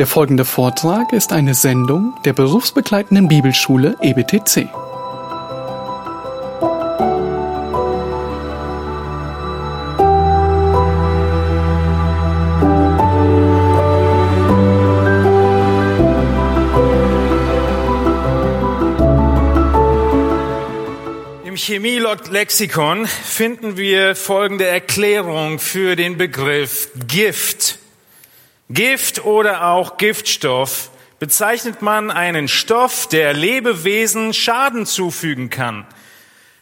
Der folgende Vortrag ist eine Sendung der berufsbegleitenden Bibelschule EBTC. Im Chemielexikon finden wir folgende Erklärung für den Begriff Gift. Gift oder auch Giftstoff bezeichnet man einen Stoff, der Lebewesen Schaden zufügen kann.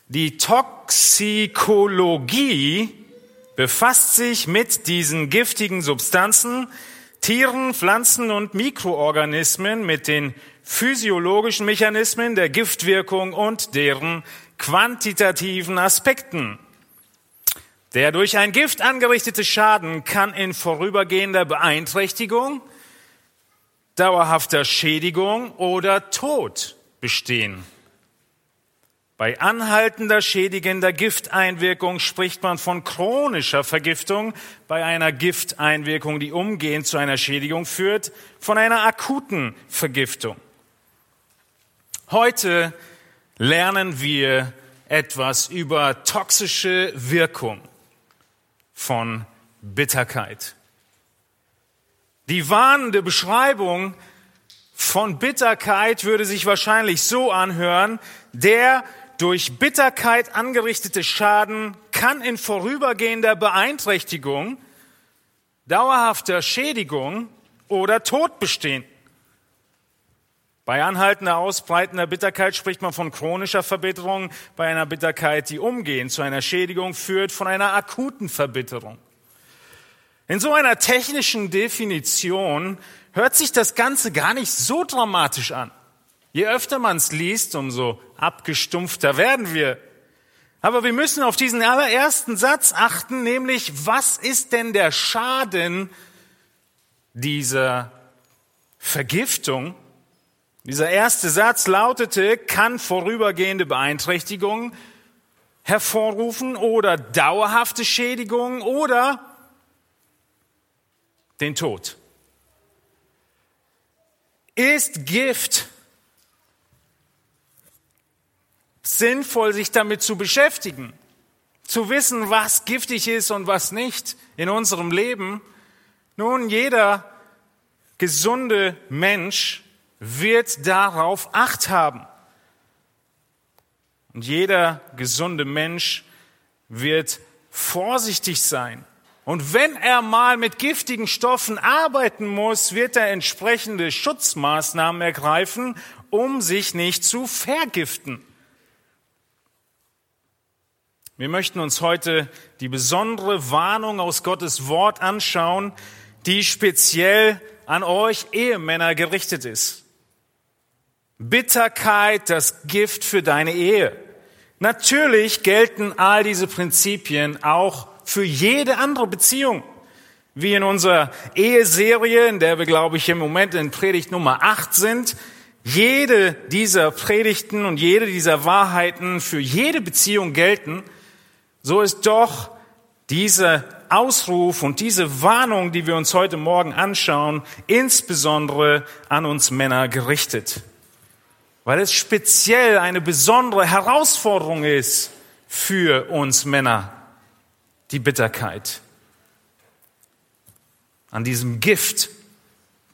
Die Toxikologie befasst sich mit diesen giftigen Substanzen, Tieren, Pflanzen und Mikroorganismen, mit den physiologischen Mechanismen der Giftwirkung und deren quantitativen Aspekten. Der durch ein Gift angerichtete Schaden kann in vorübergehender Beeinträchtigung, dauerhafter Schädigung oder Tod bestehen. Bei anhaltender schädigender Gifteinwirkung spricht man von chronischer Vergiftung, bei einer Gifteinwirkung, die umgehend zu einer Schädigung führt, von einer akuten Vergiftung. Heute lernen wir etwas über toxische Wirkung von Bitterkeit. Die warnende Beschreibung von Bitterkeit würde sich wahrscheinlich so anhören, der durch Bitterkeit angerichtete Schaden kann in vorübergehender Beeinträchtigung, dauerhafter Schädigung oder Tod bestehen. Bei anhaltender, ausbreitender Bitterkeit spricht man von chronischer Verbitterung, bei einer Bitterkeit, die umgehend zu einer Schädigung führt, von einer akuten Verbitterung. In so einer technischen Definition hört sich das Ganze gar nicht so dramatisch an. Je öfter man es liest, umso abgestumpfter werden wir. Aber wir müssen auf diesen allerersten Satz achten, nämlich was ist denn der Schaden dieser Vergiftung? Dieser erste Satz lautete, kann vorübergehende Beeinträchtigung hervorrufen oder dauerhafte Schädigung oder den Tod. Ist Gift sinnvoll, sich damit zu beschäftigen, zu wissen, was giftig ist und was nicht in unserem Leben? Nun, jeder gesunde Mensch wird darauf Acht haben. Und jeder gesunde Mensch wird vorsichtig sein. Und wenn er mal mit giftigen Stoffen arbeiten muss, wird er entsprechende Schutzmaßnahmen ergreifen, um sich nicht zu vergiften. Wir möchten uns heute die besondere Warnung aus Gottes Wort anschauen, die speziell an euch Ehemänner gerichtet ist. Bitterkeit, das Gift für deine Ehe. Natürlich gelten all diese Prinzipien auch für jede andere Beziehung. Wie in unserer Eheserie, in der wir, glaube ich, im Moment in Predigt Nummer 8 sind. Jede dieser Predigten und jede dieser Wahrheiten für jede Beziehung gelten. So ist doch dieser Ausruf und diese Warnung, die wir uns heute Morgen anschauen, insbesondere an uns Männer gerichtet weil es speziell eine besondere Herausforderung ist für uns Männer, die Bitterkeit. An diesem Gift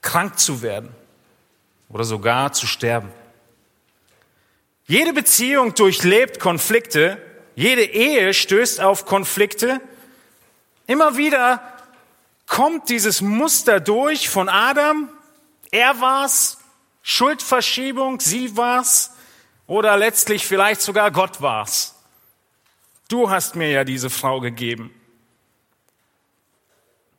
krank zu werden oder sogar zu sterben. Jede Beziehung durchlebt Konflikte, jede Ehe stößt auf Konflikte. Immer wieder kommt dieses Muster durch von Adam. Er war's, Schuldverschiebung, sie war's oder letztlich vielleicht sogar Gott war's. Du hast mir ja diese Frau gegeben.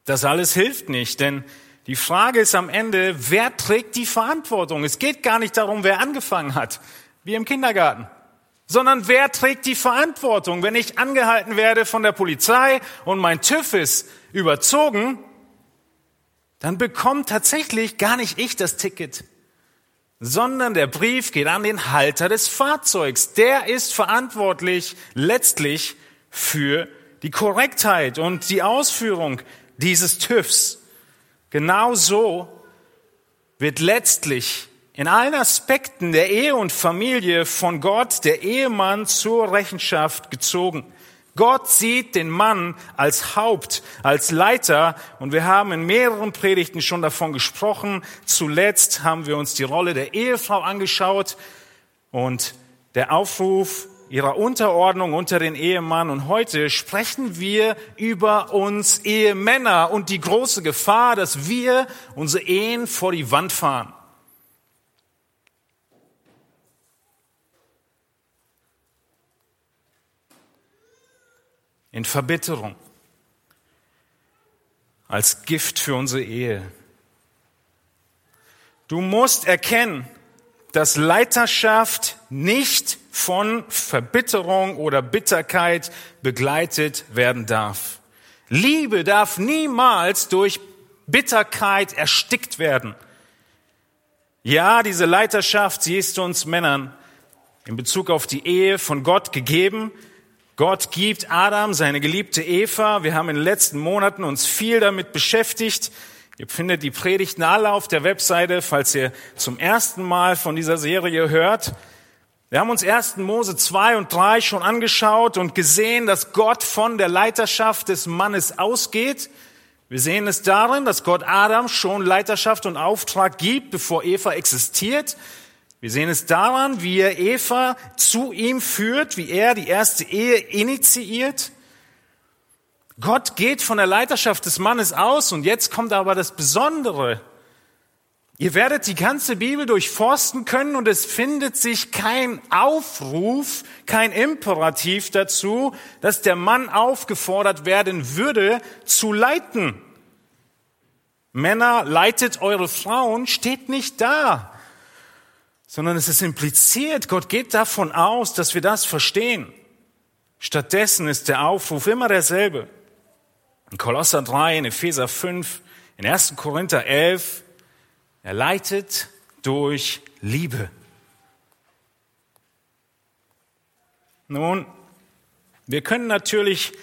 Das alles hilft nicht, denn die Frage ist am Ende, wer trägt die Verantwortung? Es geht gar nicht darum, wer angefangen hat, wie im Kindergarten, sondern wer trägt die Verantwortung? Wenn ich angehalten werde von der Polizei und mein TÜV ist überzogen, dann bekommt tatsächlich gar nicht ich das Ticket, sondern der Brief geht an den Halter des Fahrzeugs. Der ist verantwortlich letztlich für die Korrektheit und die Ausführung dieses TÜVs. Genauso wird letztlich in allen Aspekten der Ehe und Familie von Gott der Ehemann zur Rechenschaft gezogen. Gott sieht den Mann als Haupt, als Leiter und wir haben in mehreren Predigten schon davon gesprochen. Zuletzt haben wir uns die Rolle der Ehefrau angeschaut und der Aufruf ihrer Unterordnung unter den Ehemann. Und heute sprechen wir über uns Ehemänner und die große Gefahr, dass wir unsere Ehen vor die Wand fahren. In Verbitterung, als Gift für unsere Ehe. Du musst erkennen, dass Leiterschaft nicht von Verbitterung oder Bitterkeit begleitet werden darf. Liebe darf niemals durch Bitterkeit erstickt werden. Ja, diese Leiterschaft, sie ist uns Männern in Bezug auf die Ehe von Gott gegeben, Gott gibt Adam seine geliebte Eva. Wir haben in den letzten Monaten uns viel damit beschäftigt. Ihr findet die Predigten alle auf der Webseite, falls ihr zum ersten Mal von dieser Serie hört. Wir haben uns 1. Mose 2 und 3 schon angeschaut und gesehen, dass Gott von der Leiterschaft des Mannes ausgeht. Wir sehen es darin, dass Gott Adam schon Leiterschaft und Auftrag gibt, bevor Eva existiert. Wir sehen es daran, wie er Eva zu ihm führt, wie er die erste Ehe initiiert. Gott geht von der Leiterschaft des Mannes aus und jetzt kommt aber das Besondere. Ihr werdet die ganze Bibel durchforsten können und es findet sich kein Aufruf, kein Imperativ dazu, dass der Mann aufgefordert werden würde, zu leiten. Männer, leitet eure Frauen, steht nicht da sondern es ist impliziert, Gott geht davon aus, dass wir das verstehen. Stattdessen ist der Aufruf immer derselbe. In Kolosser 3, in Epheser 5, in 1. Korinther 11, er leitet durch Liebe. Nun, wir können natürlich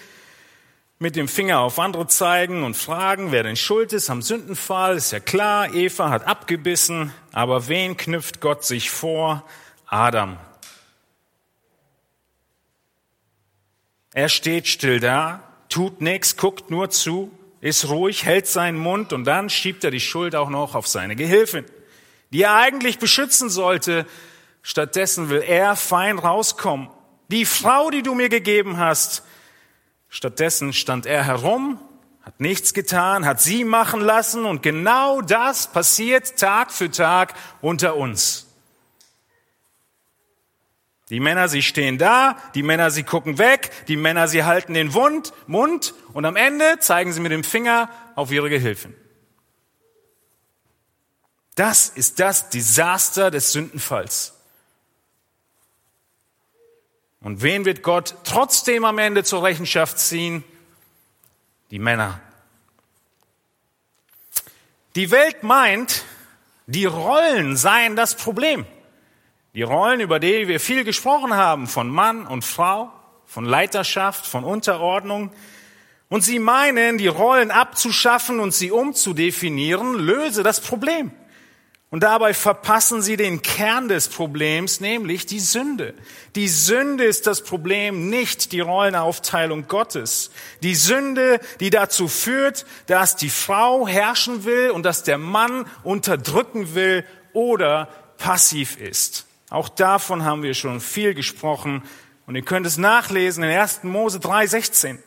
mit dem Finger auf andere zeigen und fragen, wer denn schuld ist am Sündenfall. Ist ja klar, Eva hat abgebissen, aber wen knüpft Gott sich vor? Adam. Er steht still da, tut nichts, guckt nur zu, ist ruhig, hält seinen Mund und dann schiebt er die Schuld auch noch auf seine Gehilfin, die er eigentlich beschützen sollte. Stattdessen will er fein rauskommen. Die Frau, die du mir gegeben hast, Stattdessen stand er herum, hat nichts getan, hat sie machen lassen und genau das passiert Tag für Tag unter uns. Die Männer, sie stehen da, die Männer, sie gucken weg, die Männer, sie halten den Wund, Mund und am Ende zeigen sie mit dem Finger auf ihre Gehilfen. Das ist das Desaster des Sündenfalls. Und wen wird Gott trotzdem am Ende zur Rechenschaft ziehen? Die Männer. Die Welt meint, die Rollen seien das Problem. Die Rollen, über die wir viel gesprochen haben, von Mann und Frau, von Leiterschaft, von Unterordnung. Und sie meinen, die Rollen abzuschaffen und sie umzudefinieren, löse das Problem. Und dabei verpassen sie den Kern des Problems, nämlich die Sünde. Die Sünde ist das Problem, nicht die Rollenaufteilung Gottes. Die Sünde, die dazu führt, dass die Frau herrschen will und dass der Mann unterdrücken will oder passiv ist. Auch davon haben wir schon viel gesprochen. Und ihr könnt es nachlesen in 1. Mose 3,16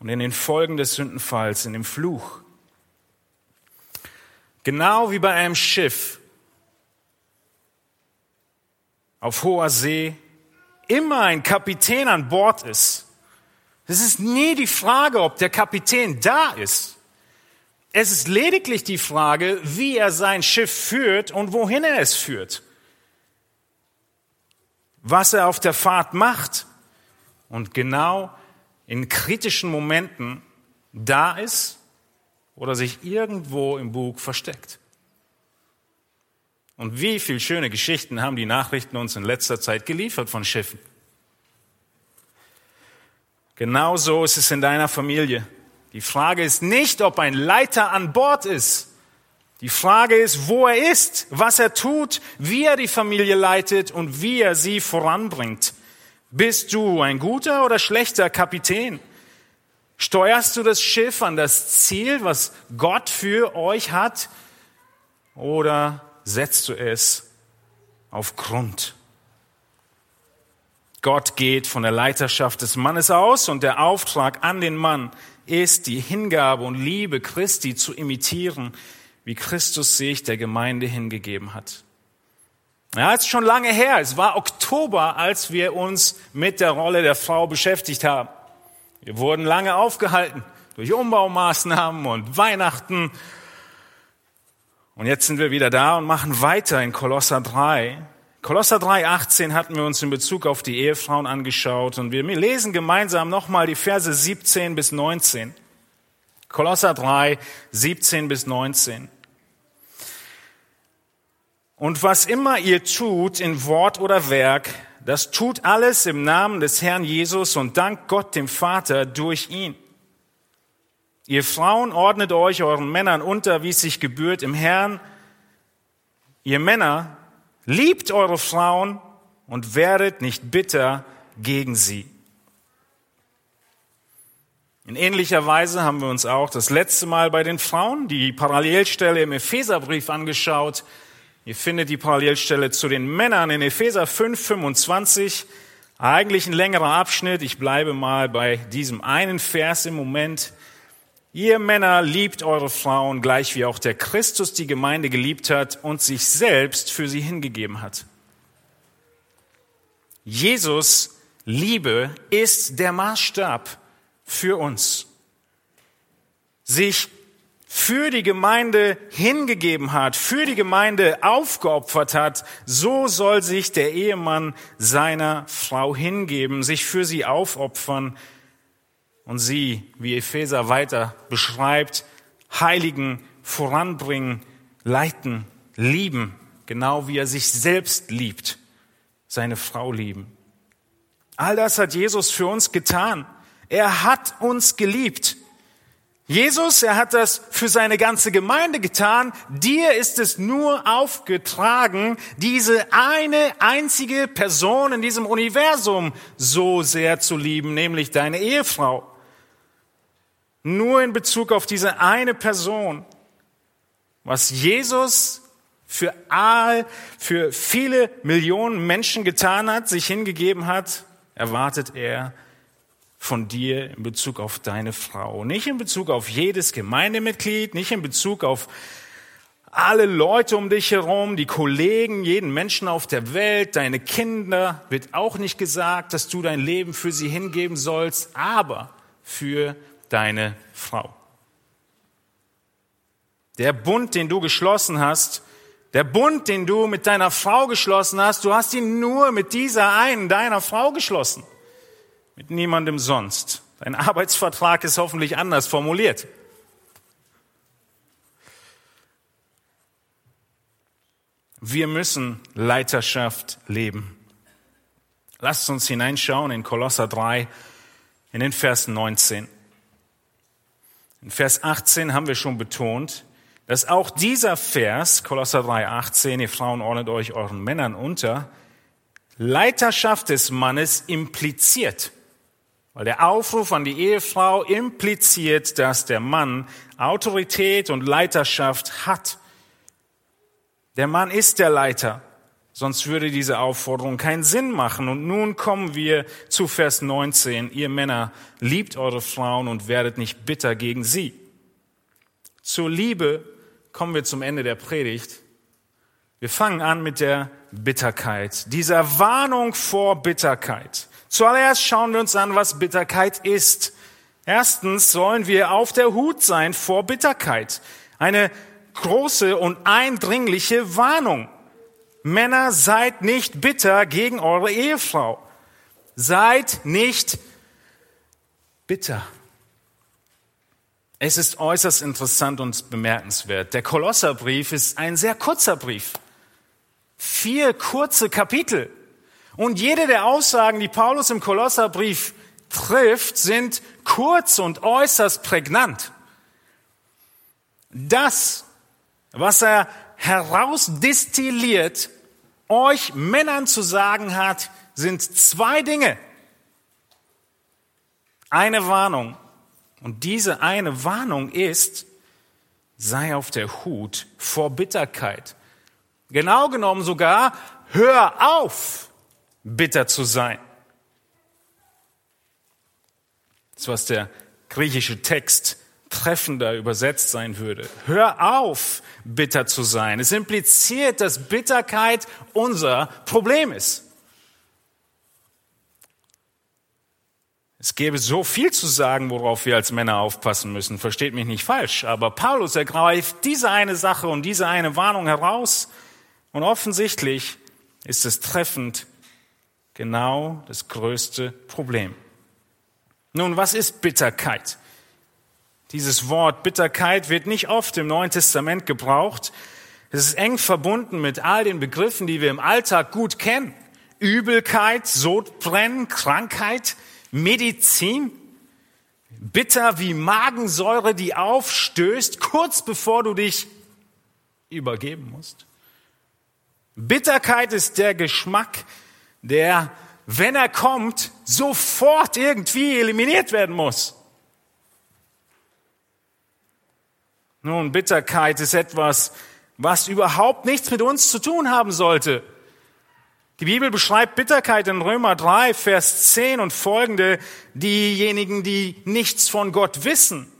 und in den Folgen des Sündenfalls, in dem Fluch. Genau wie bei einem Schiff auf hoher See immer ein Kapitän an Bord ist. Es ist nie die Frage, ob der Kapitän da ist. Es ist lediglich die Frage, wie er sein Schiff führt und wohin er es führt. Was er auf der Fahrt macht und genau in kritischen Momenten da ist oder sich irgendwo im Bug versteckt. Und wie viele schöne Geschichten haben die Nachrichten uns in letzter Zeit geliefert von Schiffen. Genauso ist es in deiner Familie. Die Frage ist nicht, ob ein Leiter an Bord ist. Die Frage ist, wo er ist, was er tut, wie er die Familie leitet und wie er sie voranbringt. Bist du ein guter oder schlechter Kapitän? Steuerst du das Schiff an das Ziel, was Gott für euch hat? Oder setzt du es auf Grund? Gott geht von der Leiterschaft des Mannes aus und der Auftrag an den Mann ist, die Hingabe und Liebe Christi zu imitieren, wie Christus sich der Gemeinde hingegeben hat. Ja, es ist schon lange her. Es war Oktober, als wir uns mit der Rolle der Frau beschäftigt haben. Wir wurden lange aufgehalten durch Umbaumaßnahmen und Weihnachten. Und jetzt sind wir wieder da und machen weiter in Kolosser 3. Kolosser 3, 18 hatten wir uns in Bezug auf die Ehefrauen angeschaut und wir lesen gemeinsam nochmal die Verse 17 bis 19. Kolosser 3, 17 bis 19. Und was immer ihr tut in Wort oder Werk, das tut alles im Namen des Herrn Jesus und dank Gott dem Vater durch ihn. Ihr Frauen ordnet euch euren Männern unter, wie es sich gebührt im Herrn. Ihr Männer liebt eure Frauen und werdet nicht bitter gegen sie. In ähnlicher Weise haben wir uns auch das letzte Mal bei den Frauen die Parallelstelle im Epheserbrief angeschaut, Ihr findet die Parallelstelle zu den Männern in Epheser 5, 25. Eigentlich ein längerer Abschnitt. Ich bleibe mal bei diesem einen Vers im Moment. Ihr Männer liebt eure Frauen gleich wie auch der Christus die Gemeinde geliebt hat und sich selbst für sie hingegeben hat. Jesus Liebe ist der Maßstab für uns. Sich für die Gemeinde hingegeben hat, für die Gemeinde aufgeopfert hat, so soll sich der Ehemann seiner Frau hingeben, sich für sie aufopfern und sie, wie Epheser weiter beschreibt, heiligen, voranbringen, leiten, lieben, genau wie er sich selbst liebt, seine Frau lieben. All das hat Jesus für uns getan. Er hat uns geliebt. Jesus, er hat das für seine ganze Gemeinde getan. Dir ist es nur aufgetragen, diese eine einzige Person in diesem Universum so sehr zu lieben, nämlich deine Ehefrau. Nur in Bezug auf diese eine Person. Was Jesus für all, für viele Millionen Menschen getan hat, sich hingegeben hat, erwartet er von dir in Bezug auf deine Frau. Nicht in Bezug auf jedes Gemeindemitglied, nicht in Bezug auf alle Leute um dich herum, die Kollegen, jeden Menschen auf der Welt, deine Kinder, wird auch nicht gesagt, dass du dein Leben für sie hingeben sollst, aber für deine Frau. Der Bund, den du geschlossen hast, der Bund, den du mit deiner Frau geschlossen hast, du hast ihn nur mit dieser einen, deiner Frau geschlossen mit niemandem sonst. Dein Arbeitsvertrag ist hoffentlich anders formuliert. Wir müssen Leiterschaft leben. Lasst uns hineinschauen in Kolosser 3 in den Vers 19. In Vers 18 haben wir schon betont, dass auch dieser Vers, Kolosser 3, 18, ihr Frauen ordnet euch euren Männern unter, Leiterschaft des Mannes impliziert. Weil der Aufruf an die Ehefrau impliziert, dass der Mann Autorität und Leiterschaft hat. Der Mann ist der Leiter, sonst würde diese Aufforderung keinen Sinn machen. Und nun kommen wir zu Vers 19. Ihr Männer, liebt eure Frauen und werdet nicht bitter gegen sie. Zur Liebe kommen wir zum Ende der Predigt. Wir fangen an mit der Bitterkeit, dieser Warnung vor Bitterkeit. Zuallererst schauen wir uns an, was Bitterkeit ist. Erstens sollen wir auf der Hut sein vor Bitterkeit. Eine große und eindringliche Warnung. Männer, seid nicht bitter gegen eure Ehefrau. Seid nicht bitter. Es ist äußerst interessant und bemerkenswert. Der Kolosserbrief ist ein sehr kurzer Brief. Vier kurze Kapitel. Und jede der Aussagen, die Paulus im Kolosserbrief trifft, sind kurz und äußerst prägnant. Das, was er herausdestilliert, euch Männern zu sagen hat, sind zwei Dinge. Eine Warnung. Und diese eine Warnung ist, sei auf der Hut vor Bitterkeit. Genau genommen sogar, hör auf, bitter zu sein. Das, was der griechische Text treffender übersetzt sein würde. Hör auf, bitter zu sein. Es impliziert, dass Bitterkeit unser Problem ist. Es gäbe so viel zu sagen, worauf wir als Männer aufpassen müssen. Versteht mich nicht falsch. Aber Paulus ergreift diese eine Sache und diese eine Warnung heraus. Und offensichtlich ist es treffend genau das größte Problem. Nun, was ist Bitterkeit? Dieses Wort Bitterkeit wird nicht oft im Neuen Testament gebraucht. Es ist eng verbunden mit all den Begriffen, die wir im Alltag gut kennen. Übelkeit, Sodbrennen, Krankheit, Medizin. Bitter wie Magensäure, die aufstößt, kurz bevor du dich übergeben musst. Bitterkeit ist der Geschmack, der, wenn er kommt, sofort irgendwie eliminiert werden muss. Nun, Bitterkeit ist etwas, was überhaupt nichts mit uns zu tun haben sollte. Die Bibel beschreibt Bitterkeit in Römer 3, Vers 10 und folgende, diejenigen, die nichts von Gott wissen.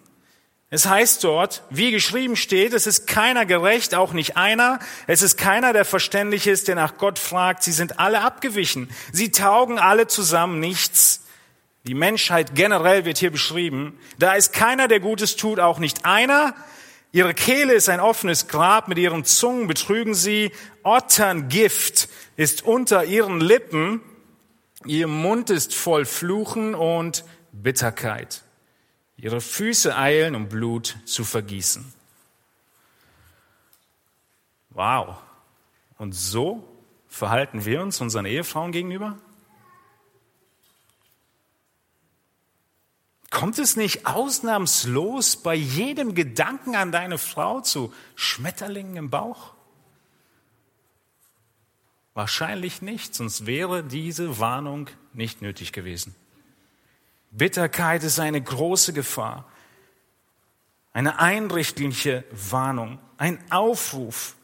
Es heißt dort, wie geschrieben steht, es ist keiner gerecht, auch nicht einer. Es ist keiner, der verständlich ist, der nach Gott fragt. Sie sind alle abgewichen. Sie taugen alle zusammen nichts. Die Menschheit generell wird hier beschrieben. Da ist keiner, der Gutes tut, auch nicht einer. Ihre Kehle ist ein offenes Grab, mit ihren Zungen betrügen sie. Otterngift ist unter ihren Lippen. Ihr Mund ist voll Fluchen und Bitterkeit. Ihre Füße eilen, um Blut zu vergießen. Wow. Und so verhalten wir uns unseren Ehefrauen gegenüber? Kommt es nicht ausnahmslos bei jedem Gedanken an deine Frau zu Schmetterlingen im Bauch? Wahrscheinlich nicht, sonst wäre diese Warnung nicht nötig gewesen. Bitterkeit ist eine große Gefahr, eine einrichtliche Warnung, ein Aufruf,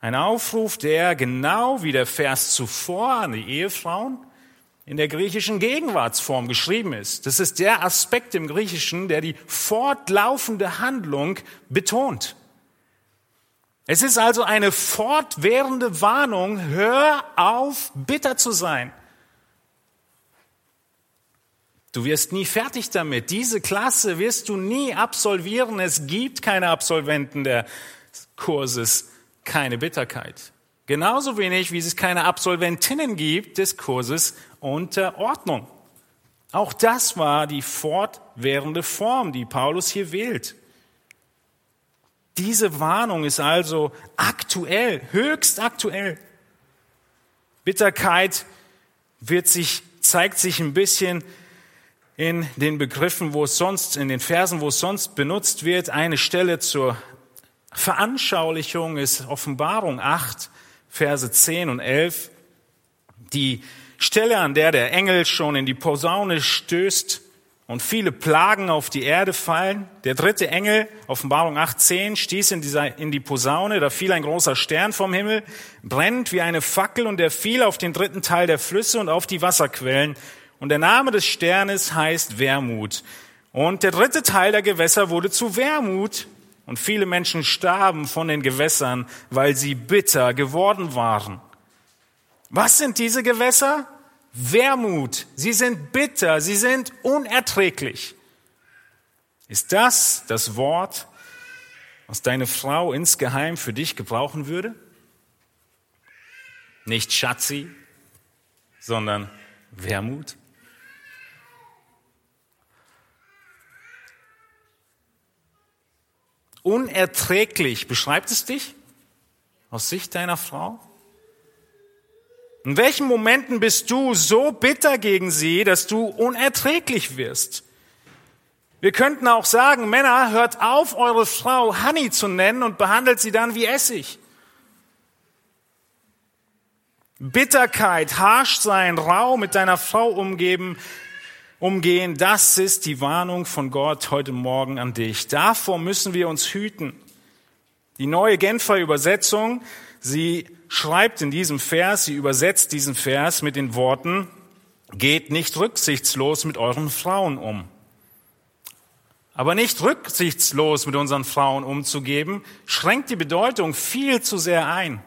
ein Aufruf, der genau wie der Vers zuvor an die Ehefrauen in der griechischen Gegenwartsform geschrieben ist. Das ist der Aspekt im Griechischen, der die fortlaufende Handlung betont. Es ist also eine fortwährende Warnung, hör auf, bitter zu sein. Du wirst nie fertig damit. Diese Klasse wirst du nie absolvieren. Es gibt keine Absolventen der Kurses, keine Bitterkeit. Genauso wenig, wie es keine Absolventinnen gibt des Kurses unter Ordnung. Auch das war die fortwährende Form, die Paulus hier wählt. Diese Warnung ist also aktuell, höchst aktuell. Bitterkeit wird sich, zeigt sich ein bisschen in den Begriffen, wo es sonst, in den Versen, wo es sonst benutzt wird. Eine Stelle zur Veranschaulichung ist Offenbarung 8, Verse 10 und 11, die Stelle, an der der Engel schon in die Posaune stößt und viele Plagen auf die Erde fallen. Der dritte Engel, Offenbarung 18, stieß in, dieser, in die Posaune, da fiel ein großer Stern vom Himmel, brennt wie eine Fackel und der fiel auf den dritten Teil der Flüsse und auf die Wasserquellen. Und der Name des Sternes heißt Wermut. Und der dritte Teil der Gewässer wurde zu Wermut und viele Menschen starben von den Gewässern, weil sie bitter geworden waren. Was sind diese Gewässer? Wermut. Sie sind bitter, sie sind unerträglich. Ist das das Wort, was deine Frau insgeheim für dich gebrauchen würde? Nicht Schatzi, sondern Wermut? Unerträglich. Beschreibt es dich aus Sicht deiner Frau? In welchen Momenten bist du so bitter gegen sie, dass du unerträglich wirst? Wir könnten auch sagen, Männer, hört auf, eure Frau Honey zu nennen und behandelt sie dann wie Essig. Bitterkeit, harsch sein, rau mit deiner Frau umgeben, umgehen, das ist die Warnung von Gott heute Morgen an dich. Davor müssen wir uns hüten. Die neue Genfer Übersetzung, sie schreibt in diesem Vers, sie übersetzt diesen Vers mit den Worten, geht nicht rücksichtslos mit euren Frauen um. Aber nicht rücksichtslos mit unseren Frauen umzugeben, schränkt die Bedeutung viel zu sehr ein.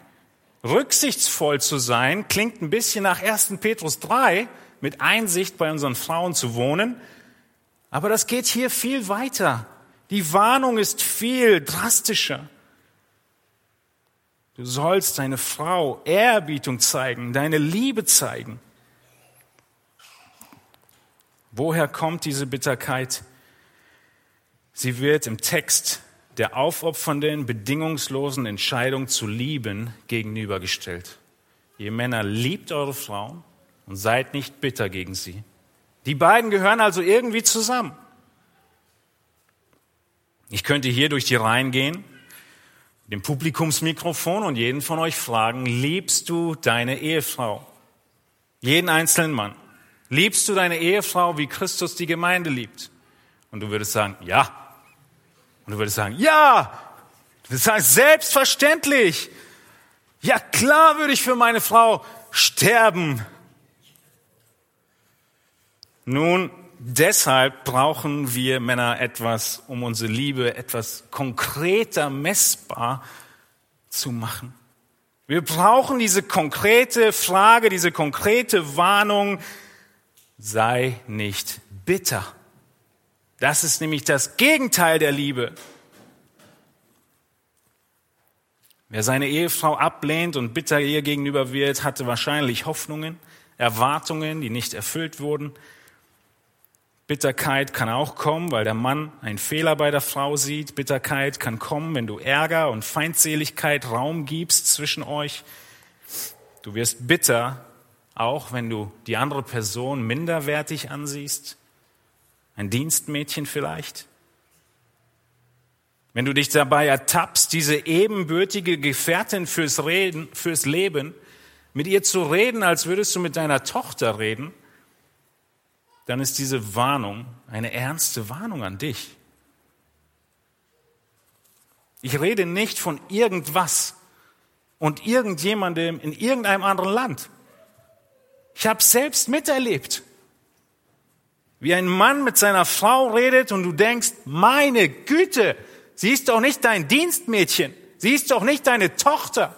Rücksichtsvoll zu sein klingt ein bisschen nach 1. Petrus 3, mit Einsicht bei unseren Frauen zu wohnen. Aber das geht hier viel weiter. Die Warnung ist viel drastischer. Du sollst deine Frau Ehrerbietung zeigen, deine Liebe zeigen. Woher kommt diese Bitterkeit? Sie wird im Text der aufopfernden, bedingungslosen Entscheidung zu lieben gegenübergestellt. Ihr Männer liebt eure Frauen und seid nicht bitter gegen sie. Die beiden gehören also irgendwie zusammen. Ich könnte hier durch die Reihen gehen, dem Publikumsmikrofon und jeden von euch fragen, liebst du deine Ehefrau? Jeden einzelnen Mann. Liebst du deine Ehefrau, wie Christus die Gemeinde liebt? Und du würdest sagen, ja. Und du würdest sagen, ja. Du würdest sagen, selbstverständlich. Ja, klar würde ich für meine Frau sterben. Nun, deshalb brauchen wir Männer etwas, um unsere Liebe etwas konkreter messbar zu machen. Wir brauchen diese konkrete Frage, diese konkrete Warnung, sei nicht bitter. Das ist nämlich das Gegenteil der Liebe. Wer seine Ehefrau ablehnt und bitter ihr gegenüber wird, hatte wahrscheinlich Hoffnungen, Erwartungen, die nicht erfüllt wurden. Bitterkeit kann auch kommen, weil der Mann einen Fehler bei der Frau sieht. Bitterkeit kann kommen, wenn du Ärger und Feindseligkeit Raum gibst zwischen euch. Du wirst bitter, auch wenn du die andere Person minderwertig ansiehst. Ein Dienstmädchen vielleicht? Wenn du dich dabei ertappst, diese ebenbürtige Gefährtin fürs, Reden, fürs Leben, mit ihr zu reden, als würdest du mit deiner Tochter reden, dann ist diese Warnung eine ernste Warnung an dich. Ich rede nicht von irgendwas und irgendjemandem in irgendeinem anderen Land. Ich habe selbst miterlebt wie ein Mann mit seiner Frau redet und du denkst, meine Güte, sie ist doch nicht dein Dienstmädchen, sie ist doch nicht deine Tochter.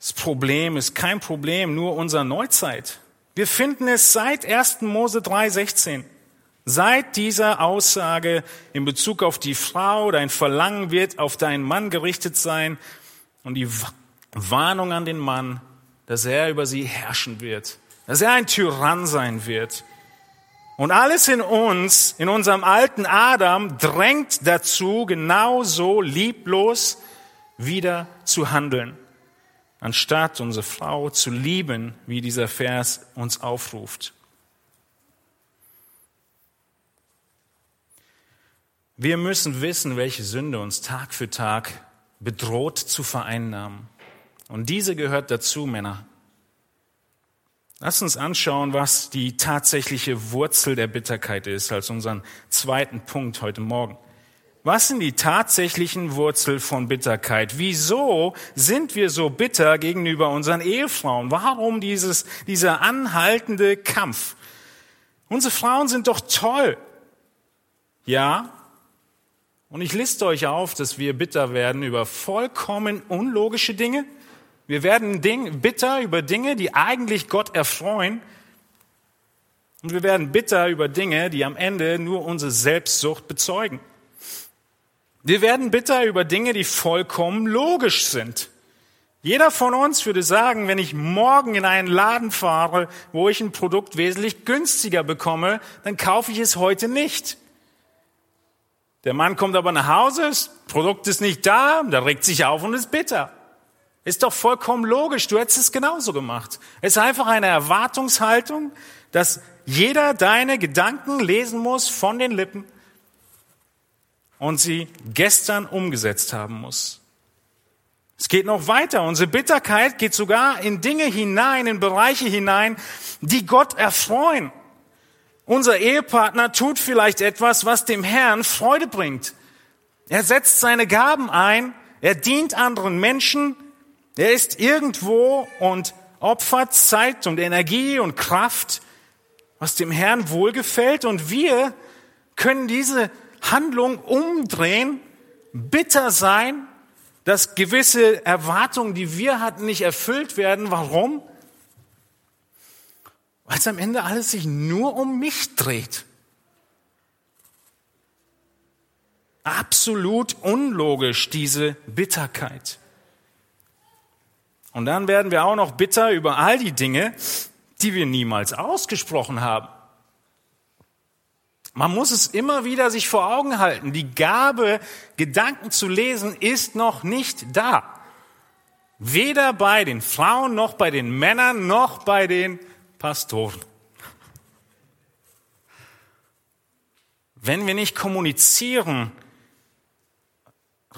Dieses Problem ist kein Problem nur unserer Neuzeit. Wir finden es seit 1. Mose 3,16. Seit dieser Aussage in Bezug auf die Frau, dein Verlangen wird auf deinen Mann gerichtet sein und die Warnung an den Mann, dass er über sie herrschen wird, dass er ein Tyrann sein wird. Und alles in uns, in unserem alten Adam, drängt dazu, genauso lieblos wieder zu handeln, anstatt unsere Frau zu lieben, wie dieser Vers uns aufruft. Wir müssen wissen, welche Sünde uns Tag für Tag bedroht zu vereinnahmen. Und diese gehört dazu, Männer. Lass uns anschauen, was die tatsächliche Wurzel der Bitterkeit ist, als unseren zweiten Punkt heute Morgen. Was sind die tatsächlichen Wurzel von Bitterkeit? Wieso sind wir so bitter gegenüber unseren Ehefrauen? Warum dieses, dieser anhaltende Kampf? Unsere Frauen sind doch toll. Ja. Und ich liste euch auf, dass wir bitter werden über vollkommen unlogische Dinge, wir werden Ding, bitter über Dinge, die eigentlich Gott erfreuen. Und wir werden bitter über Dinge, die am Ende nur unsere Selbstsucht bezeugen. Wir werden bitter über Dinge, die vollkommen logisch sind. Jeder von uns würde sagen, wenn ich morgen in einen Laden fahre, wo ich ein Produkt wesentlich günstiger bekomme, dann kaufe ich es heute nicht. Der Mann kommt aber nach Hause, das Produkt ist nicht da, da regt sich auf und ist bitter. Ist doch vollkommen logisch. Du hättest es genauso gemacht. Es ist einfach eine Erwartungshaltung, dass jeder deine Gedanken lesen muss von den Lippen und sie gestern umgesetzt haben muss. Es geht noch weiter. Unsere Bitterkeit geht sogar in Dinge hinein, in Bereiche hinein, die Gott erfreuen. Unser Ehepartner tut vielleicht etwas, was dem Herrn Freude bringt. Er setzt seine Gaben ein, er dient anderen Menschen, er ist irgendwo und opfert Zeit und Energie und Kraft, was dem Herrn wohlgefällt. Und wir können diese Handlung umdrehen, bitter sein, dass gewisse Erwartungen, die wir hatten, nicht erfüllt werden. Warum? Weil es am Ende alles sich nur um mich dreht. Absolut unlogisch, diese Bitterkeit. Und dann werden wir auch noch bitter über all die Dinge, die wir niemals ausgesprochen haben. Man muss es immer wieder sich vor Augen halten. Die Gabe, Gedanken zu lesen, ist noch nicht da. Weder bei den Frauen, noch bei den Männern, noch bei den Pastoren. Wenn wir nicht kommunizieren,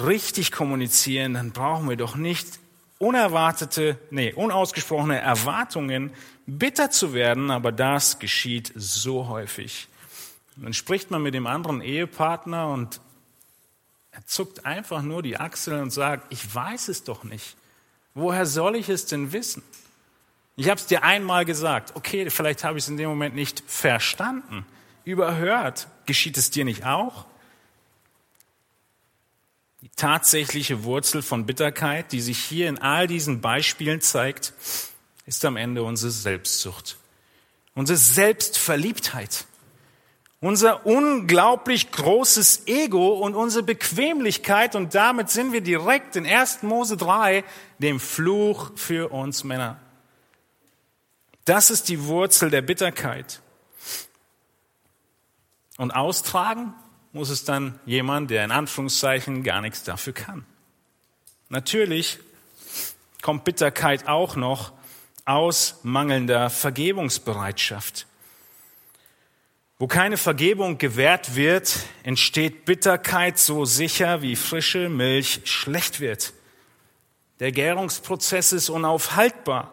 richtig kommunizieren, dann brauchen wir doch nicht unerwartete, nee, unausgesprochene Erwartungen, bitter zu werden, aber das geschieht so häufig. Dann spricht man mit dem anderen Ehepartner und er zuckt einfach nur die Achseln und sagt, ich weiß es doch nicht. Woher soll ich es denn wissen? Ich habe es dir einmal gesagt. Okay, vielleicht habe ich es in dem Moment nicht verstanden, überhört. Geschieht es dir nicht auch? Die tatsächliche Wurzel von Bitterkeit, die sich hier in all diesen Beispielen zeigt, ist am Ende unsere Selbstsucht, unsere Selbstverliebtheit, unser unglaublich großes Ego und unsere Bequemlichkeit und damit sind wir direkt in 1. Mose 3, dem Fluch für uns Männer. Das ist die Wurzel der Bitterkeit. Und austragen muss es dann jemand, der in Anführungszeichen gar nichts dafür kann. Natürlich kommt Bitterkeit auch noch aus mangelnder Vergebungsbereitschaft. Wo keine Vergebung gewährt wird, entsteht Bitterkeit so sicher, wie frische Milch schlecht wird. Der Gärungsprozess ist unaufhaltbar.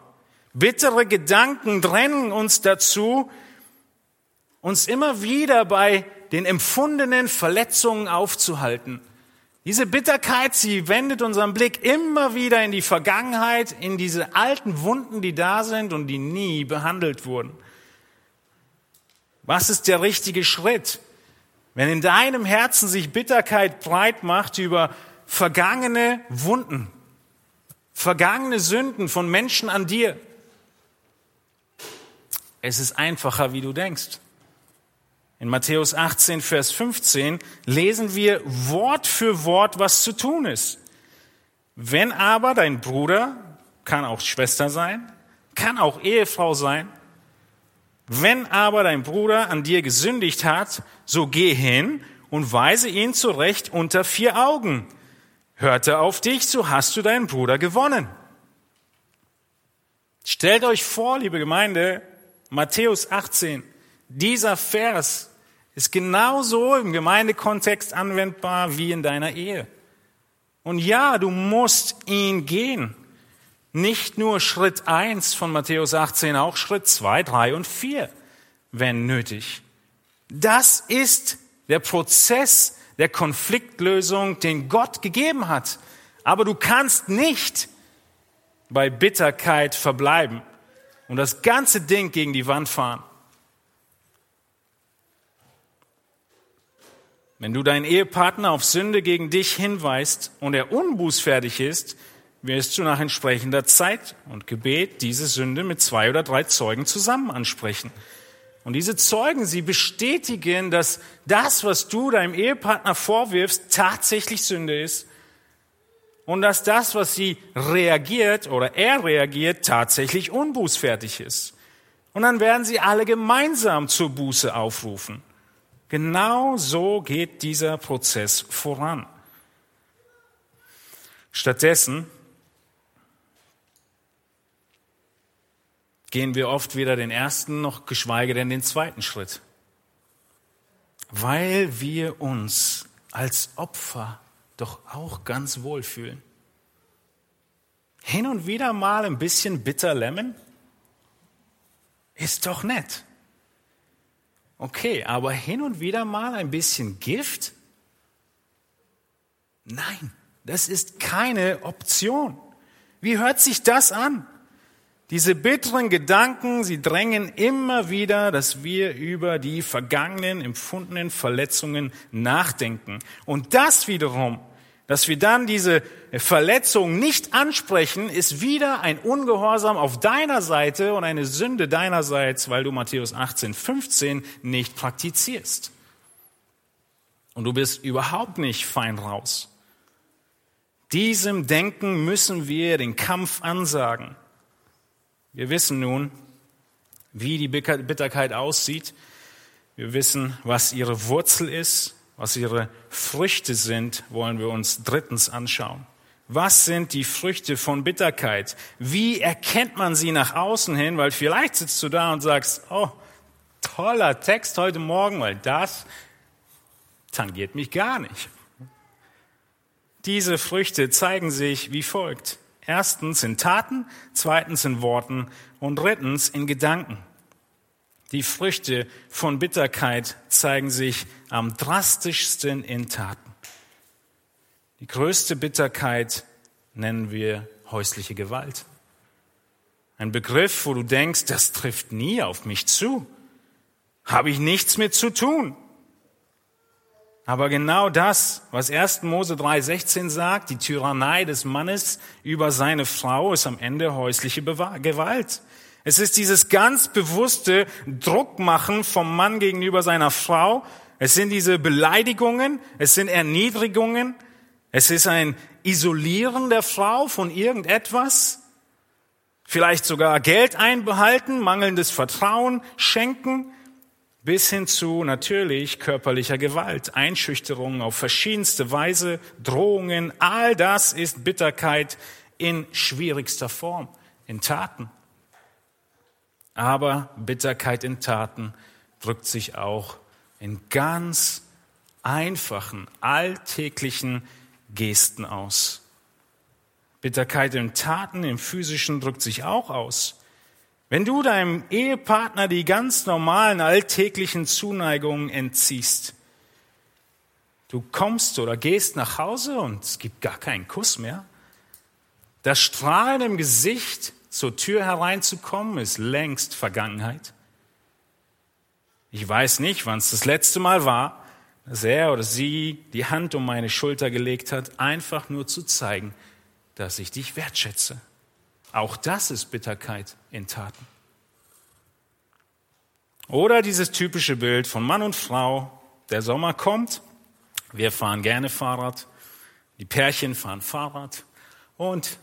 Bittere Gedanken drängen uns dazu, uns immer wieder bei den empfundenen Verletzungen aufzuhalten. Diese Bitterkeit, sie wendet unseren Blick immer wieder in die Vergangenheit, in diese alten Wunden, die da sind und die nie behandelt wurden. Was ist der richtige Schritt? Wenn in deinem Herzen sich Bitterkeit breit macht über vergangene Wunden, vergangene Sünden von Menschen an dir, es ist einfacher, wie du denkst. In Matthäus 18, Vers 15 lesen wir Wort für Wort, was zu tun ist. Wenn aber dein Bruder, kann auch Schwester sein, kann auch Ehefrau sein, wenn aber dein Bruder an dir gesündigt hat, so geh hin und weise ihn zurecht unter vier Augen. Hört er auf dich, so hast du deinen Bruder gewonnen. Stellt euch vor, liebe Gemeinde, Matthäus 18, dieser Vers ist genauso im Gemeindekontext anwendbar wie in deiner Ehe. Und ja, du musst ihn gehen. Nicht nur Schritt eins von Matthäus 18, auch Schritt zwei, drei und vier, wenn nötig. Das ist der Prozess der Konfliktlösung, den Gott gegeben hat. Aber du kannst nicht bei Bitterkeit verbleiben und das ganze Ding gegen die Wand fahren. Wenn du deinen Ehepartner auf Sünde gegen dich hinweist und er unbußfertig ist, wirst du nach entsprechender Zeit und Gebet diese Sünde mit zwei oder drei Zeugen zusammen ansprechen. Und diese Zeugen, sie bestätigen, dass das, was du deinem Ehepartner vorwirfst, tatsächlich Sünde ist und dass das, was sie reagiert oder er reagiert, tatsächlich unbußfertig ist. Und dann werden sie alle gemeinsam zur Buße aufrufen. Genau so geht dieser Prozess voran. Stattdessen gehen wir oft weder den ersten noch geschweige denn den zweiten Schritt. Weil wir uns als Opfer doch auch ganz wohl fühlen. Hin und wieder mal ein bisschen bitter lemon ist doch nett. Okay, aber hin und wieder mal ein bisschen Gift? Nein, das ist keine Option. Wie hört sich das an? Diese bitteren Gedanken, sie drängen immer wieder, dass wir über die vergangenen, empfundenen Verletzungen nachdenken. Und das wiederum, dass wir dann diese Verletzung nicht ansprechen, ist wieder ein Ungehorsam auf deiner Seite und eine Sünde deinerseits, weil du Matthäus 18, 15 nicht praktizierst. Und du bist überhaupt nicht fein raus. Diesem Denken müssen wir den Kampf ansagen. Wir wissen nun, wie die Bitterkeit aussieht. Wir wissen, was ihre Wurzel ist, was ihre Früchte sind, wollen wir uns drittens anschauen. Was sind die Früchte von Bitterkeit? Wie erkennt man sie nach außen hin? Weil vielleicht sitzt du da und sagst, oh, toller Text heute Morgen, weil das tangiert mich gar nicht. Diese Früchte zeigen sich wie folgt. Erstens in Taten, zweitens in Worten und drittens in Gedanken. Die Früchte von Bitterkeit zeigen sich am drastischsten in Taten. Die größte Bitterkeit nennen wir häusliche Gewalt. Ein Begriff, wo du denkst, das trifft nie auf mich zu. Habe ich nichts mit zu tun. Aber genau das, was 1. Mose 3,16 sagt, die Tyrannei des Mannes über seine Frau, ist am Ende häusliche Gewalt. Es ist dieses ganz bewusste Druckmachen vom Mann gegenüber seiner Frau. Es sind diese Beleidigungen, es sind Erniedrigungen, es ist ein Isolieren der Frau von irgendetwas, vielleicht sogar Geld einbehalten, mangelndes Vertrauen schenken bis hin zu natürlich körperlicher Gewalt, Einschüchterungen auf verschiedenste Weise, Drohungen, all das ist Bitterkeit in schwierigster Form, in Taten. Aber Bitterkeit in Taten drückt sich auch in ganz einfachen, alltäglichen Gesten aus. Bitterkeit in Taten, im physischen drückt sich auch aus. Wenn du deinem Ehepartner die ganz normalen alltäglichen Zuneigungen entziehst, du kommst oder gehst nach Hause und es gibt gar keinen Kuss mehr, das Strahlen im Gesicht zur Tür hereinzukommen ist längst Vergangenheit. Ich weiß nicht, wann es das letzte Mal war, dass er oder sie die Hand um meine Schulter gelegt hat, einfach nur zu zeigen, dass ich dich wertschätze. Auch das ist Bitterkeit in Taten. Oder dieses typische Bild von Mann und Frau, der Sommer kommt, wir fahren gerne Fahrrad, die Pärchen fahren Fahrrad und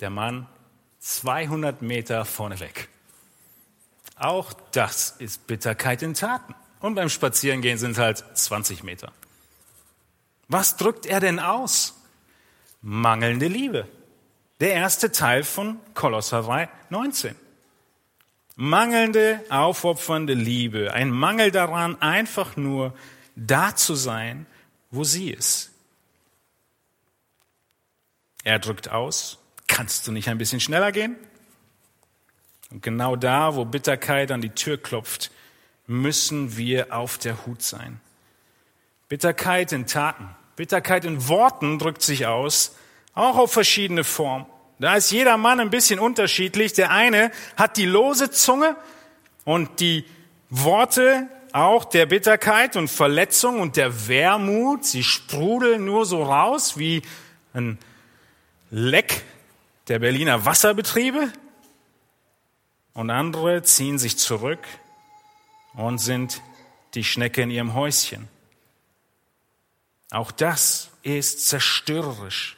der Mann 200 Meter vorneweg. Auch das ist Bitterkeit in Taten. Und beim Spazierengehen sind es halt 20 Meter. Was drückt er denn aus? Mangelnde Liebe. Der erste Teil von Kolosser 3, 19. Mangelnde, aufopfernde Liebe, ein Mangel daran, einfach nur da zu sein, wo sie ist. Er drückt aus, kannst du nicht ein bisschen schneller gehen? Und genau da, wo Bitterkeit an die Tür klopft, müssen wir auf der Hut sein. Bitterkeit in Taten, Bitterkeit in Worten drückt sich aus, auch auf verschiedene Formen. Da ist jeder Mann ein bisschen unterschiedlich. Der eine hat die lose Zunge und die Worte auch der Bitterkeit und Verletzung und der Wermut. Sie sprudeln nur so raus wie ein Leck der Berliner Wasserbetriebe. Und andere ziehen sich zurück und sind die Schnecke in ihrem Häuschen. Auch das ist zerstörerisch.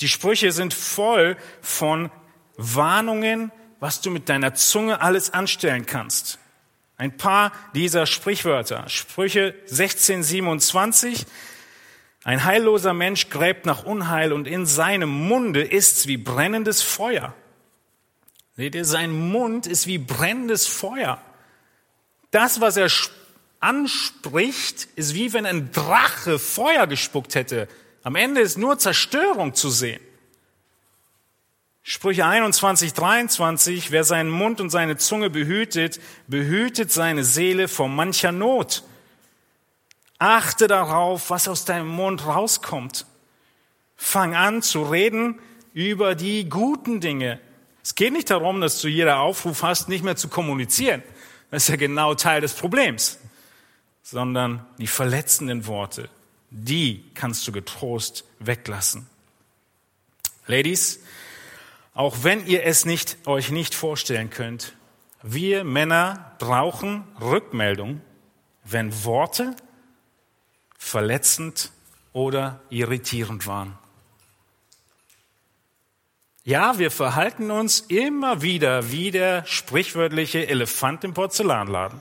Die Sprüche sind voll von Warnungen, was du mit deiner Zunge alles anstellen kannst. Ein paar dieser Sprichwörter. Sprüche 16, 27. Ein heilloser Mensch gräbt nach Unheil und in seinem Munde ist's wie brennendes Feuer. Seht ihr, sein Mund ist wie brennendes Feuer. Das, was er anspricht, ist wie wenn ein Drache Feuer gespuckt hätte. Am Ende ist nur Zerstörung zu sehen. Sprüche 21, 23, wer seinen Mund und seine Zunge behütet, behütet seine Seele vor mancher Not. Achte darauf, was aus deinem Mund rauskommt. Fang an zu reden über die guten Dinge. Es geht nicht darum, dass du jeder Aufruf hast, nicht mehr zu kommunizieren. Das ist ja genau Teil des Problems. Sondern die verletzenden Worte, die kannst du getrost weglassen. Ladies, auch wenn ihr es nicht, euch nicht vorstellen könnt, wir Männer brauchen Rückmeldung, wenn Worte verletzend oder irritierend waren. Ja, wir verhalten uns immer wieder wie der sprichwörtliche Elefant im Porzellanladen.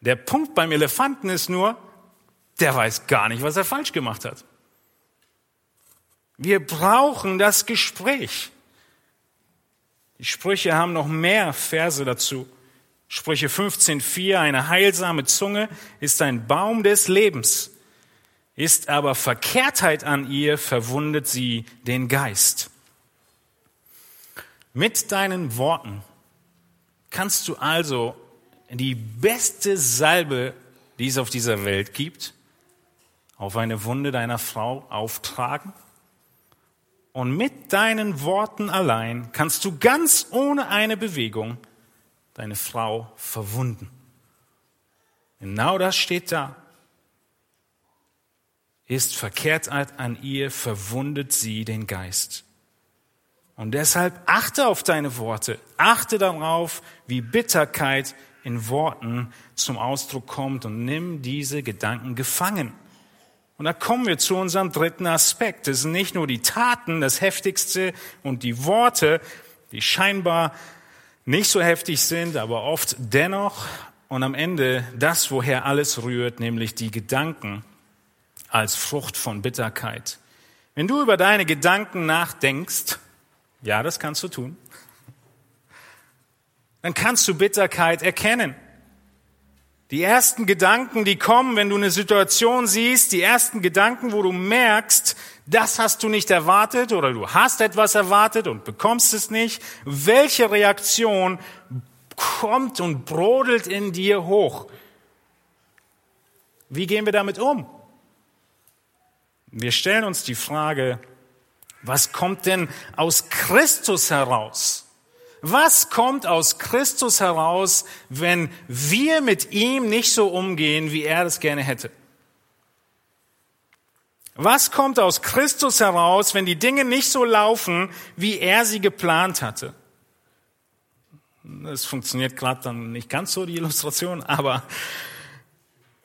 Der Punkt beim Elefanten ist nur, der weiß gar nicht, was er falsch gemacht hat. Wir brauchen das Gespräch. Die Sprüche haben noch mehr Verse dazu. Sprüche 15.4, eine heilsame Zunge ist ein Baum des Lebens, ist aber Verkehrtheit an ihr, verwundet sie den Geist. Mit deinen Worten kannst du also die beste Salbe, die es auf dieser Welt gibt, auf eine Wunde deiner Frau auftragen und mit deinen Worten allein kannst du ganz ohne eine Bewegung deine Frau verwunden. Genau das steht da. Ist verkehrt an ihr, verwundet sie den Geist. Und deshalb achte auf deine Worte. Achte darauf, wie Bitterkeit in Worten zum Ausdruck kommt und nimm diese Gedanken gefangen. Und da kommen wir zu unserem dritten Aspekt. Es sind nicht nur die Taten, das Heftigste und die Worte, die scheinbar nicht so heftig sind, aber oft dennoch. Und am Ende das, woher alles rührt, nämlich die Gedanken als Frucht von Bitterkeit. Wenn du über deine Gedanken nachdenkst, ja, das kannst du tun, dann kannst du Bitterkeit erkennen. Die ersten Gedanken, die kommen, wenn du eine Situation siehst, die ersten Gedanken, wo du merkst, das hast du nicht erwartet oder du hast etwas erwartet und bekommst es nicht. Welche Reaktion kommt und brodelt in dir hoch? Wie gehen wir damit um? Wir stellen uns die Frage, was kommt denn aus Christus heraus? Was kommt aus Christus heraus, wenn wir mit ihm nicht so umgehen, wie er das gerne hätte? Was kommt aus Christus heraus, wenn die Dinge nicht so laufen, wie er sie geplant hatte? Das funktioniert gerade dann nicht ganz so, die Illustration, aber